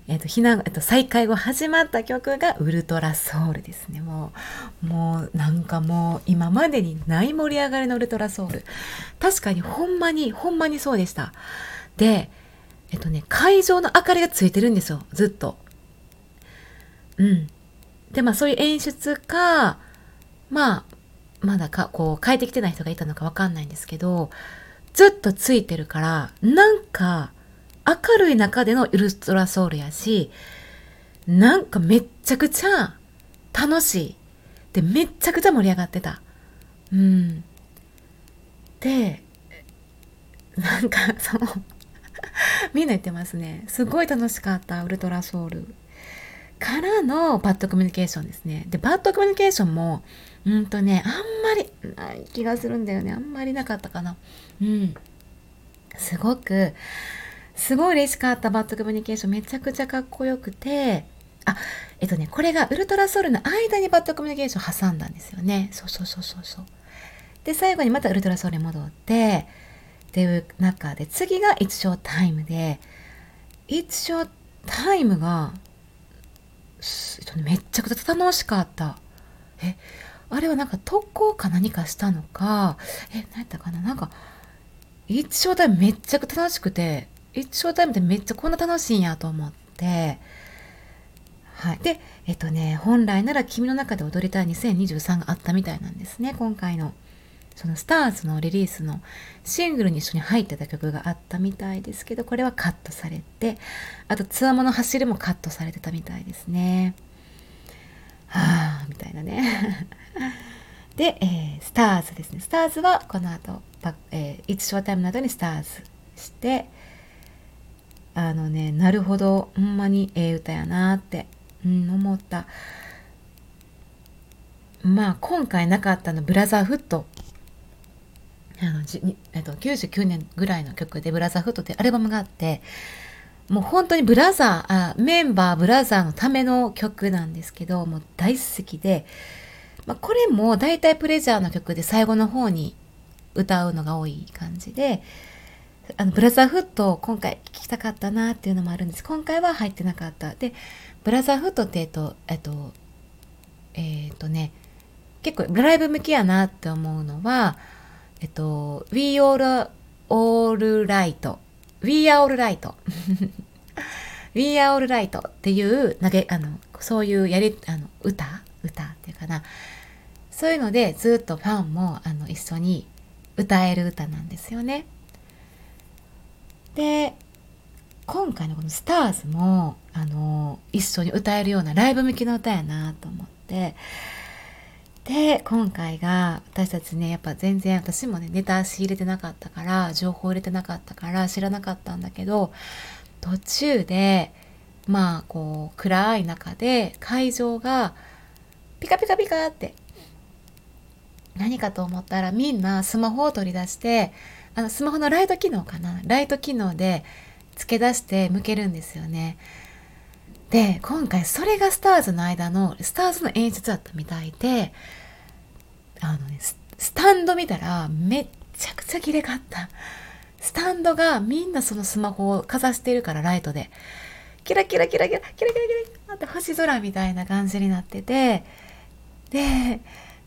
えっ、と、避難、えっ、と、再会後始まった曲がウルトラソウルですね。もう、もう、なんかもう、今までにない盛り上がりのウルトラソウル。確かに、ほんまに、ほんまにそうでした。で、えっとね、会場の明かりがついてるんですよ、ずっと。うん。で、まあ、そういう演出か、まあ、まだか、こう、変えてきてない人がいたのかわかんないんですけど、ずっとついてるから、なんか、明るい中でのウルトラソウルやし、なんかめっちゃくちゃ楽しい。で、めっちゃくちゃ盛り上がってた。うん。で、なんか、そのみんな言ってますね。すごい楽しかった、ウルトラソウル。からのバッドコミュニケーションですね。で、バッドコミュニケーションも、うんとね、あんまりない気がするんだよね。あんまりなかったかな。うん。すごく、すごい嬉しかったバッドコミュニケーション。めちゃくちゃかっこよくて、あ、えっとね、これがウルトラソウルの間にバッドコミュニケーション挟んだんですよね。そうそうそうそうそう。で、最後にまたウルトラソウルに戻って、っていう中で、次が一生タイムで、一生タイムが、えっとね、めっちゃくちゃ楽しかった。え、あれはなんか特攻か何かしたのか、え、何やったかななんか、一生タイムめっちゃくちゃ楽しくて、一生タイムってめっちゃこんな楽しいんやと思って、はい。で、えっとね、本来なら君の中で踊りたい2023があったみたいなんですね、今回の。そのスターズのリリースのシングルに一緒に入ってた曲があったみたいですけど、これはカットされて、あとツアーモの走りもカットされてたみたいですね。はあ、みたいなね。で、えー、スターズですね。スターズはこの後、えー、It's Show Time などにスターズして、あのね、なるほど、ほんまにええ歌やなって、うん、思った。まあ、今回なかったの、ブラザーフット。あのじえっと、99年ぐらいの曲で、ブラザーフットってアルバムがあって、もう本当にブラザーあ、メンバー、ブラザーのための曲なんですけど、もう大好きで、まあ、これも大体プレジャーの曲で最後の方に歌うのが多い感じで、あのブラザーフットを今回聞きたかったなっていうのもあるんです。今回は入ってなかった。で、ブラザーフットって、えっと、えっと、えっとね、結構ライブ向きやなって思うのは、えっと、We All, All Right We Are All Right We Are All Right っていう投げ、あの、そういうやり、あの、歌？歌っていうかな。そういうのでずっとファンもあの一緒に歌える歌なんですよね。で、今回のこのスターズも、あの、一緒に歌えるようなライブ向きの歌やなと思って、で今回が私たちねやっぱ全然私もねネタ仕入れてなかったから情報入れてなかったから知らなかったんだけど途中でまあこう暗い中で会場がピカピカピカって何かと思ったらみんなスマホを取り出してあのスマホのライト機能かな？ライト機能で付け出して向けるんですよね。で今回それがスターズの間のスターズの演出だったみたいであの、ね、スタンド見たらめっちゃくちゃ綺麗かった。スタンドがみんなそのスマホをかざしてるからライトで。キラキラキラキラキラキラキラって星空みたいな感じになってて。で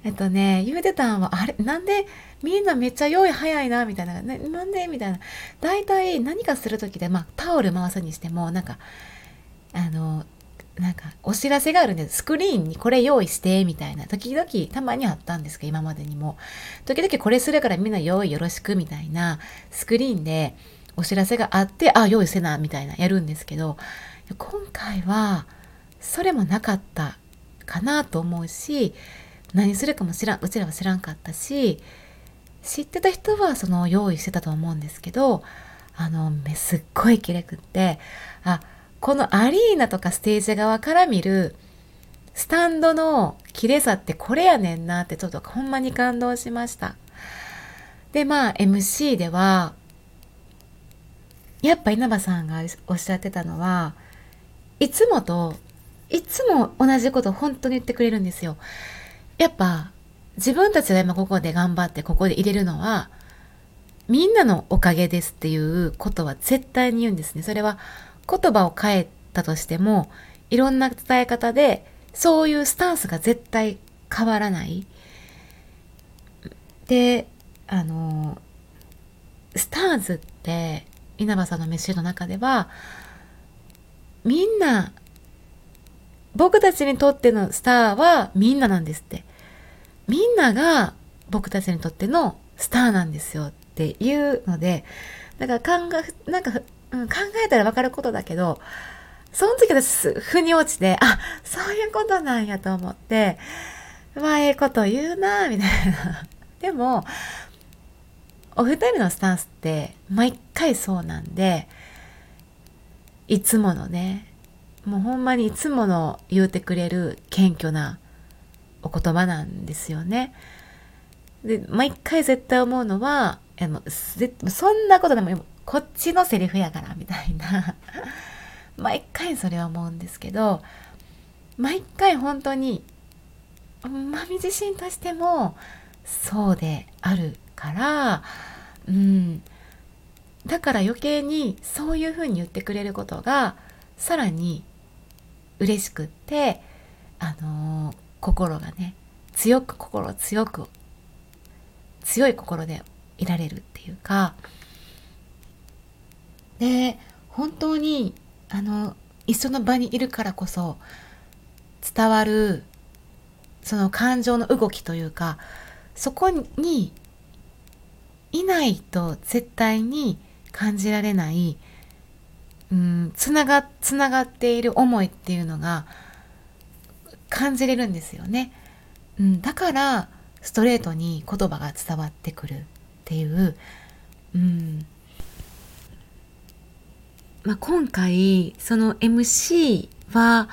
えっとねゆでたんはあれなんでみんなめっちゃ用意早いなみたいな、ね、なんで？みたいな。大体何かする時でまあタオル回すにしてもなんかあのなんかお知らせがあるんですスクリーンにこれ用意してみたいな。時々たまにあったんですけど今までにも。時々これするからみんな用意よろしくみたいな。スクリーンでお知らせがあってあ用意せなみたいな。やるんですけど今回はそれもなかったかなと思うし何するかも知らんうちらは知らんかったし知ってた人はその用意してたと思うんですけどあのすっごい綺麗くってあこのアリーナとかステージ側から見るスタンドの綺麗さってこれやねんなってちょっとほんまに感動しました。でまあ MC ではやっぱ稲葉さんがおっしゃってたのはいつもといつも同じこと本当に言ってくれるんですよ。やっぱ自分たちが今ここで頑張ってここで入れるのはみんなのおかげですっていうことは絶対に言うんですね。それは言葉を変えたとしてもいろんな伝え方でそういうスタンスが絶対変わらない。であのスターズって稲葉さんの飯の中ではみんな僕たちにとってのスターはみんななんですってみんなが僕たちにとってのスターなんですよっていうのでだから考えなんか、うん、考えたら分かることだけどその時私腑に落ちてあそういうことなんやと思ってまあええこと言うなみたいな。でもお二人のスタンスって毎回そうなんでいつものねもうほんまにいつもの言うてくれる謙虚なお言葉なんですよね。で毎回絶対思うのはあのそんなことでもこっちのセリフやからみたいな 毎回それは思うんですけど毎回本当にまみ自身としてもそうであるから、うん、だから余計にそういうふうに言ってくれることがさらに嬉しくってあのー、心がね強く心強く強い心でいられるっていうかで本当にあの一緒の場にいるからこそ伝わるその感情の動きというかそこにいないと絶対に感じられないうんつながつながっている思いっていうのが感じれるんですよね。うん、だからストレートに言葉が伝わってくるっていう、うんまあ、今回その MC は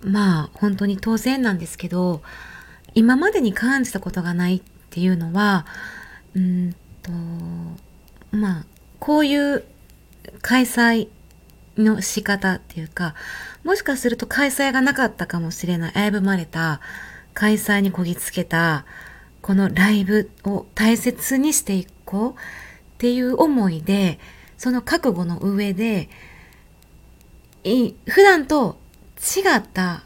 まあ本当に当然なんですけど今までに感じたことがないっていうのはうんとまあこういう開催の仕方っていうか、もしかすると開催がなかったかもしれない、危ぶまれた、開催にこぎつけた、このライブを大切にしていこうっていう思いで、その覚悟の上で、普段と違った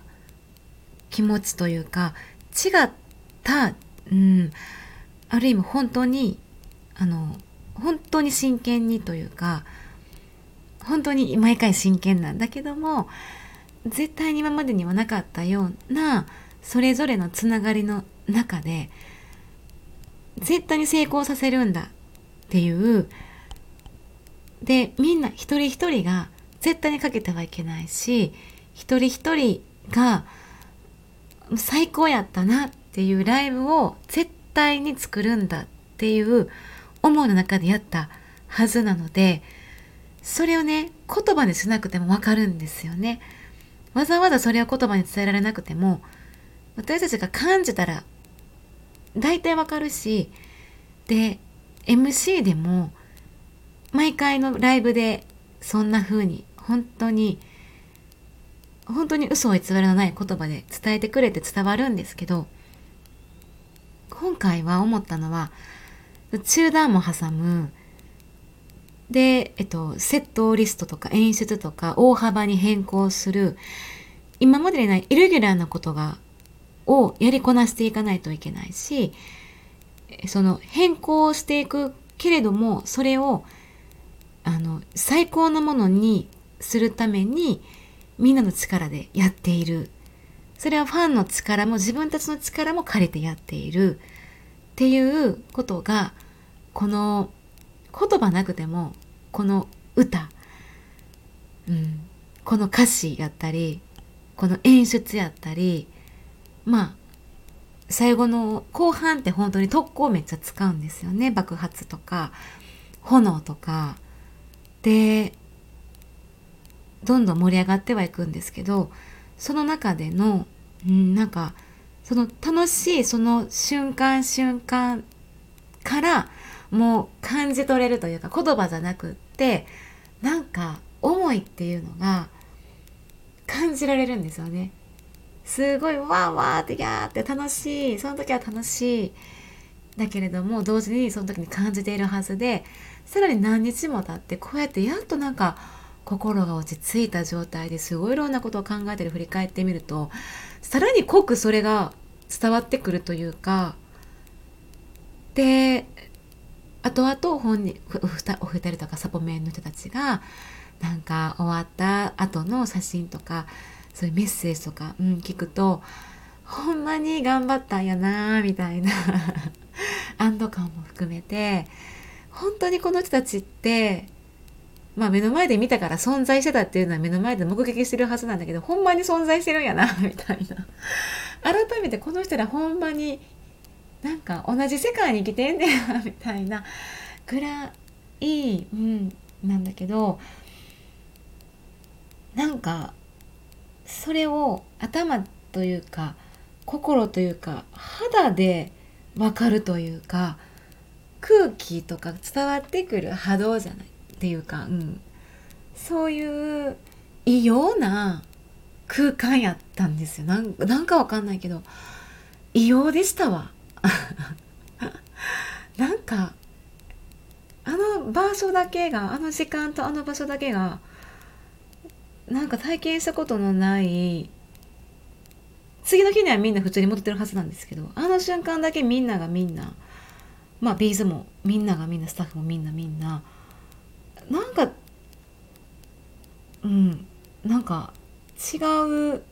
気持ちというか、違った、うん、ある意味本当に、あの、本当に真剣にというか、本当に毎回真剣なんだけども絶対に今までにはなかったようなそれぞれのつながりの中で絶対に成功させるんだっていうでみんな一人一人が絶対にかけてはいけないし一人一人が最高やったなっていうライブを絶対に作るんだっていう思いの中でやったはずなのでそれをね言葉にしなくてもわかるんですよね。わざわざそれを言葉に伝えられなくても私たちが感じたら大体わかるしで MC でも毎回のライブでそんな風に本当に本当に嘘を偽りのない言葉で伝えてくれて伝わるんですけど今回は思ったのは中断も挟むで、えっと、セットリストとか演出とか大幅に変更する今までにないイレギュラーなことがをやりこなしていかないといけないしその変更していくけれどもそれをあの最高のものにするためにみんなの力でやっている。それはファンの力も自分たちの力も借りてやっているっていうことがこの言葉なくてもこの歌、うん、この歌詞やったりこの演出やったりまあ最後の後半って本当に特攻めっちゃ使うんですよね。爆発とか炎とか。でどんどん盛り上がってはいくんですけどその中での、うん、なんかその楽しいその瞬間瞬間からもう感じ取れるというか言葉じゃなくってなんか思いっていうのが感じられるんですよね。すごいわーわーってやーって楽しいその時は楽しいだけれども同時にその時に感じているはずでさらに何日も経ってこうやってやっとなんか心が落ち着いた状態ですごいいろんなことを考えてる振り返ってみるとさらに濃くそれが伝わってくるというかで後々本人お二人とかサポメンの人たちがなんか終わった後の写真とかそういうメッセージとか、うん、聞くとほんまに頑張ったんやなみたいな 安堵感も含めて本当にこの人たちってまあ目の前で見たから存在してたっていうのは目の前で目撃してるはずなんだけどほんまに存在してるんやなみたいな。改めてこの人らほんまになんか同じ世界に生きてんねやみたいなぐらい、うん、なんだけどなんかそれを頭というか心というか肌で分かるというか空気とか伝わってくる波動じゃないっていうか、うん、そういう異様な空間やったんですよ。なんなんかわかんないけど異様でしたわ。なんかあの場所だけがあの時間とあの場所だけがなんか体験したことのない次の日にはみんな普通に戻ってるはずなんですけどあの瞬間だけみんながみんなまあビーズもみんながみんなスタッフもみんなみんななんかうんなんか違う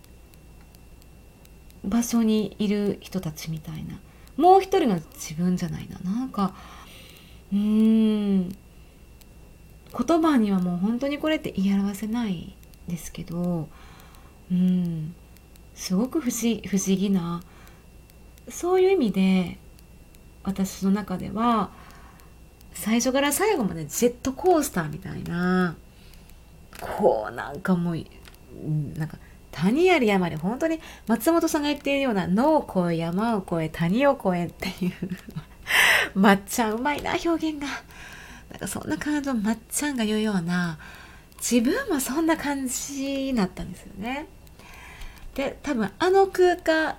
場所にいる人たちみたいな。もう一人の自分じゃないな。なんかうーん。言葉にはもう本当にこれって言い表せないですけどうん。すごく不思不思議なそういう意味で私の中では最初から最後までジェットコースターみたいなこうなんかもうなんか谷あり山で本当に松本さんが言っているような野を越え山を越え谷を越えっていうまっちゃんうまいな表現が。なんかそんな感じのまっちゃんが言うような自分もそんな感じになったんですよね。で多分あの空間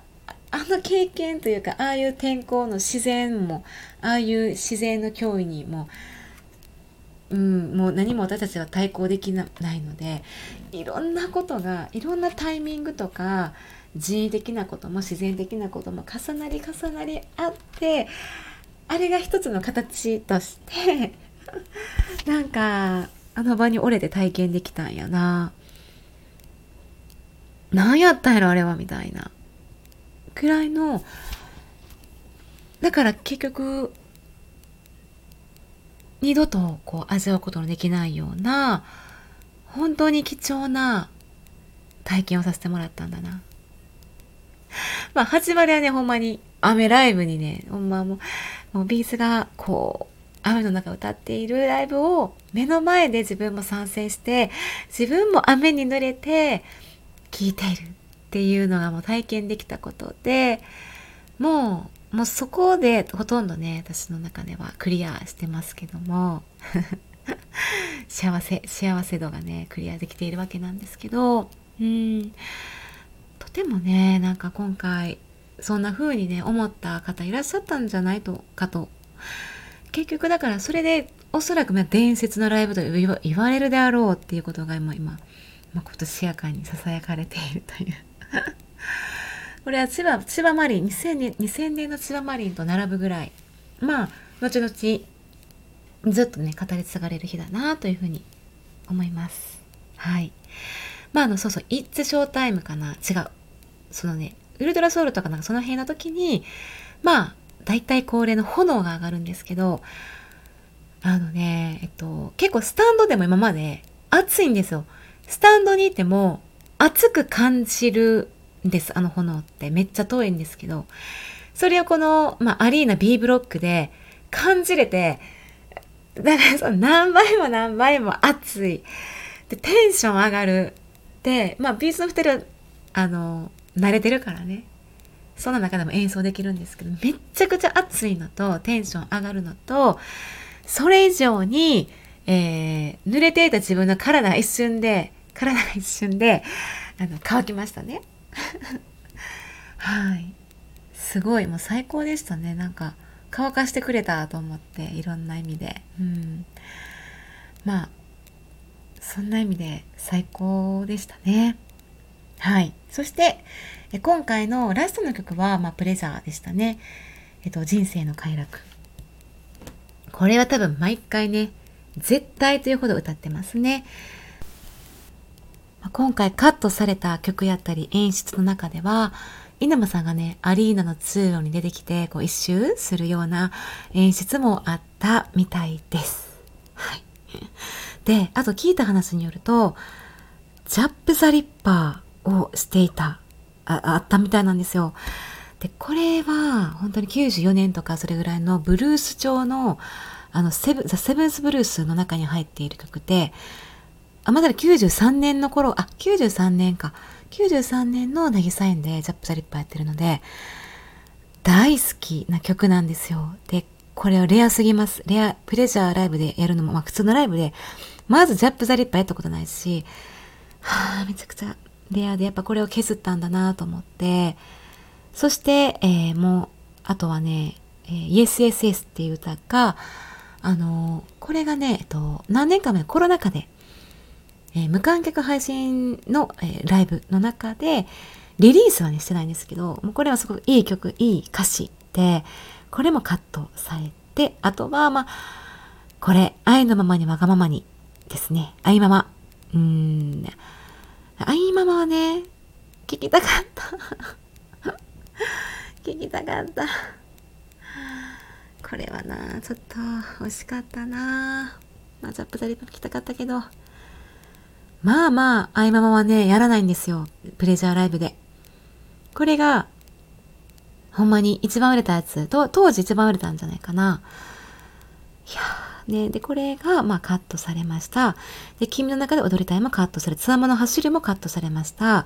あの経験というかああいう天候の自然もああいう自然の脅威にもうん、もう何も私たちは対抗できないのでいろんなことがいろんなタイミングとか人為的なことも自然的なことも重なり重なりあってあれが一つの形として なんかあの場に折れて体験できたんやな。何やったんやろあれはみたいな。くらいのだから結局二度とこう味わうことのできないような本当に貴重な体験をさせてもらったんだな。まあ始まりはねほんまに雨ライブにね、ほんまもう、もうビーズがこう、雨の中歌っているライブを目の前で自分も参戦して、自分も雨に濡れて聴いているっていうのがもう体験できたことで、もう、もうそこでほとんどね、私の中ではクリアしてますけども、幸せ、幸せ度がね、クリアできているわけなんですけど、うん、とてもね、なんか今回、そんな風にね、思った方いらっしゃったんじゃないとかと。結局だからそれでおそらくま伝説のライブと言われるであろうっていうことが今、今、まことしやかに囁かれているというこれは千葉、千葉マリン、2000年、2000年の千葉マリンと並ぶぐらい、まあ、後々、ずっとね、語り継がれる日だなというふうに思います。はい。まあ、あの、そうそう、It's Showtime かな違う。そのね、ウルトラソウルとかなんかその辺の時に、まあ、大体恒例の炎が上がるんですけど、あのね、えっと、結構スタンドでも今まで暑いんですよ。スタンドにいても暑く感じるです、あの炎って。めっちゃ遠いんですけど、それをこの、まあ、アリーナ B ブロックで感じれて、だからその何倍も何倍も暑い。で、テンション上がる。で、まあ、ビーズの二人は、あの、慣れてるからね。その中でも演奏できるんですけど、めっちゃくちゃ暑いのと、テンション上がるのと、それ以上に、えー、濡れていた自分の体が一瞬で、体が一瞬で、あの、乾きましたね。はい。すごい、もう最高でしたね。なんか、乾かしてくれたと思って、いろんな意味で。うん。まあ、そんな意味で最高でしたね。はい。そして、今回のラストの曲は、まあ、プレジャーでしたね。えっと、人生の快楽。これは多分毎回ね、絶対というほど歌ってますね。今回カットされた曲やったり演出の中では、稲葉さんがね、アリーナの通路に出てきて、こう一周するような演出もあったみたいです。はい。で、あと聞いた話によると、ジャップ・ザ・リッパーをしていたあ、あったみたいなんですよ。で、これは本当に94年とかそれぐらいのブルース調のあのセブ、ザ・セブンス・ブルースの中に入っている曲で、あ、まだ93年の頃、あ、93年か。93年の渚園でジャップ・ザ・リッパやってるので、大好きな曲なんですよ。で、これはレアすぎます。レア、プレジャーライブでやるのも、まあ普通のライブで、まずジャップ・ザ・リッパやったことないし、はあ、めちゃくちゃレアでやっぱこれを削ったんだなと思って、そして、えー、もう、あとはね、えー、Yes Yes Yes っていう歌が、あのー、これがね、えっと、何年か前コロナ禍で、えー、無観客配信の、えー、ライブの中で、リリースはね、してないんですけど、もうこれはすごくいい曲、いい歌詞で、これもカットされて、あとは、まあ、これ、愛のままにわがままにですね、愛まま。うーん、あいままはね、聞きたかった。聞きたかった。これはな、ちょっと惜しかったな。まあ、ジャップザリップ聞きたかったけど。まあまあ、あいままはね、やらないんですよ。プレジャーライブで。これが、ほんまに一番売れたやつ。と当時一番売れたんじゃないかな。いや。ね。で、これが、まあ、カットされました。で、君の中で踊りたいもカットされ、ツアマの走りもカットされました。っ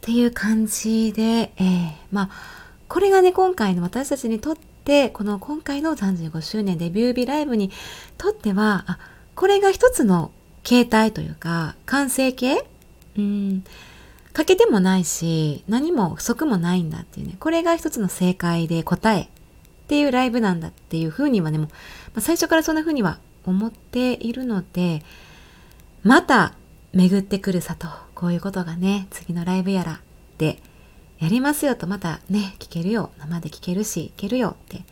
ていう感じで、えー、まあ、これがね、今回の私たちにとって、この今回の35周年デビュー日ライブにとっては、あ、これが一つの形態というか、完成形？うん。欠けてもないし、何も不足もないんだっていうね。これが一つの正解で答えっていうライブなんだっていうふうにはね、もまあ、最初からそんなふうには思っているので、また巡ってくるさと、こういうことがね、次のライブやらでやりますよと、またね、聞けるよ、生で聞けるし、聞けるよって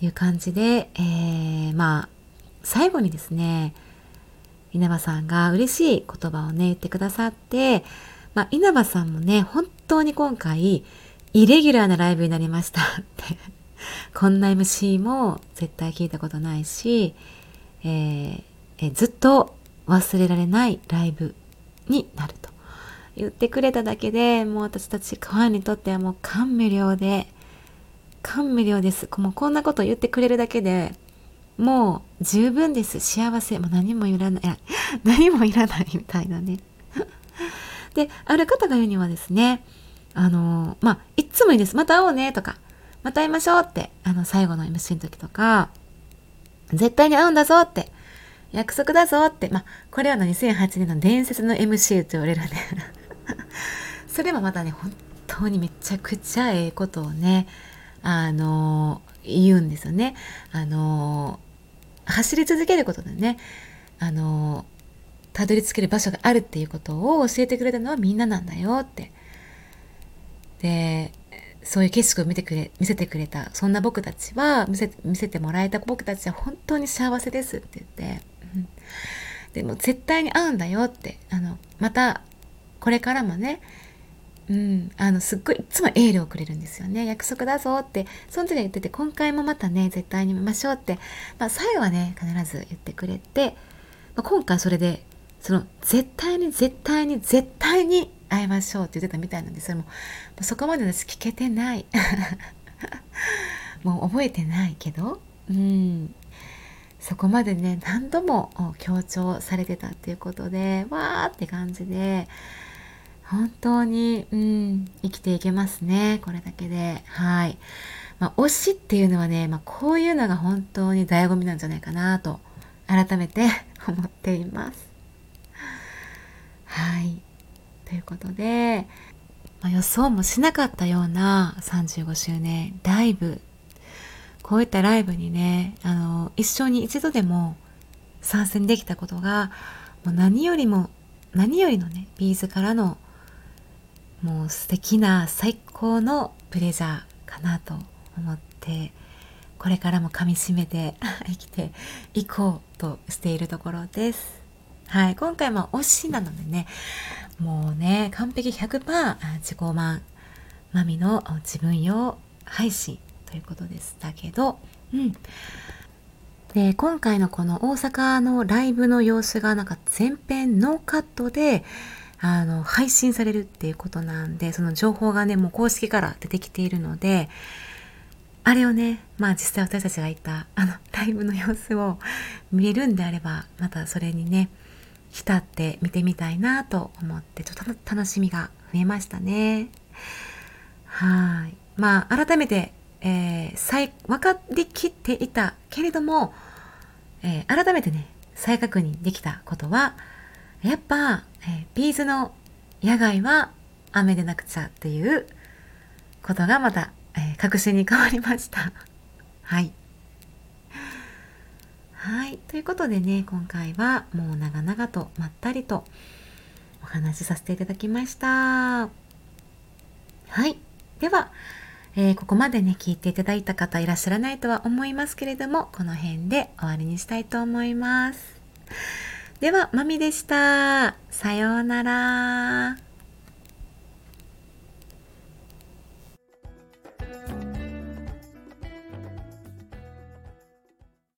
いう感じで、えー、まあ、最後にですね、稲葉さんが嬉しい言葉をね、言ってくださって、まあ、稲葉さんもね、本当に今回、イレギュラーなライブになりました。って。こんな MC も絶対聞いたことないし、えー、えずっと忘れられないライブになると言ってくれただけでもう私たちファンにとってはもう感無量で感無量です。もうこんなこと言ってくれるだけでもう十分です。幸せ。もう何もいらない。何もいらないみたいなね。である方が言うにはですねあのまあいっつもいいです。また会おうねとか。また会いましょうって。あの最後の MC の時とか。絶対に会うんだぞって。約束だぞって、まあ、これはの2008年の伝説の MC と言われるね。それもまたね、本当にめちゃくちゃええことをね、あの、言うんですよね。あの、走り続けることでね、あの、たどり着ける場所があるっていうことを教えてくれたのはみんななんだよって。で、そういう景色を見てくれ、見せてくれた、そんな僕たちは、見せ見せてもらえた僕たちは本当に幸せですって言って、うん、でも絶対に会うんだよって、あの、また、これからもね、うん、あのすっごいいつもエールをくれるんですよね。約束だぞって。その時は言ってて今回もまたね絶対に見ましょうって、まあ、最後はね必ず言ってくれて、まあ、今回それでその絶対に絶対に絶対に会いましょうって言ってたみたいなんですそれもそこまで私聞けてない。もう覚えてないけど。うん。そこまでね何度も強調されてたっていうことでわーって感じで。本当に、うん、生きていけますねこれだけで。はい、まあ、推しっていうのはね、まあ、こういうのが本当に醍醐味なんじゃないかなと改めて 思っています。はい。ということで、まあ、予想もしなかったような35周年ライブ。こういったライブにねあの一生に一度でも参戦できたことがもう何よりも何よりのねビーズからのもう素敵な最高のプレジャーかなと思ってこれからも噛みしめて 生きていこうとしているところです。はい、今回も推しなのでねもうね完璧100%自己満まみの自分用配信ということでしたけど、うん。で、今回のこの大阪のライブの様子がなんか全編ノーカットで、あの、配信されるっていうことなんで、その情報がね、もう公式から出てきているので、あれをね、まあ実際私たちが行ったあのライブの様子を見れるんであれば、またそれにね、浸って見てみたいなと思って、ちょっと楽しみが増えましたね。はい。まあ、改めて、えー、再、分かりきっていたけれども、えー、改めてね、再確認できたことは、やっぱ、えー、ビーズの野外は雨でなくちゃっていうことがまた、えー、確信に変わりました。はい。はい。ということでね、今回はもう長々とまったりとお話しさせていただきました。はい。では、えー、ここまでね、聞いていただいた方いらっしゃらないとは思いますけれども、この辺で終わりにしたいと思います。では、まみでした。さようなら。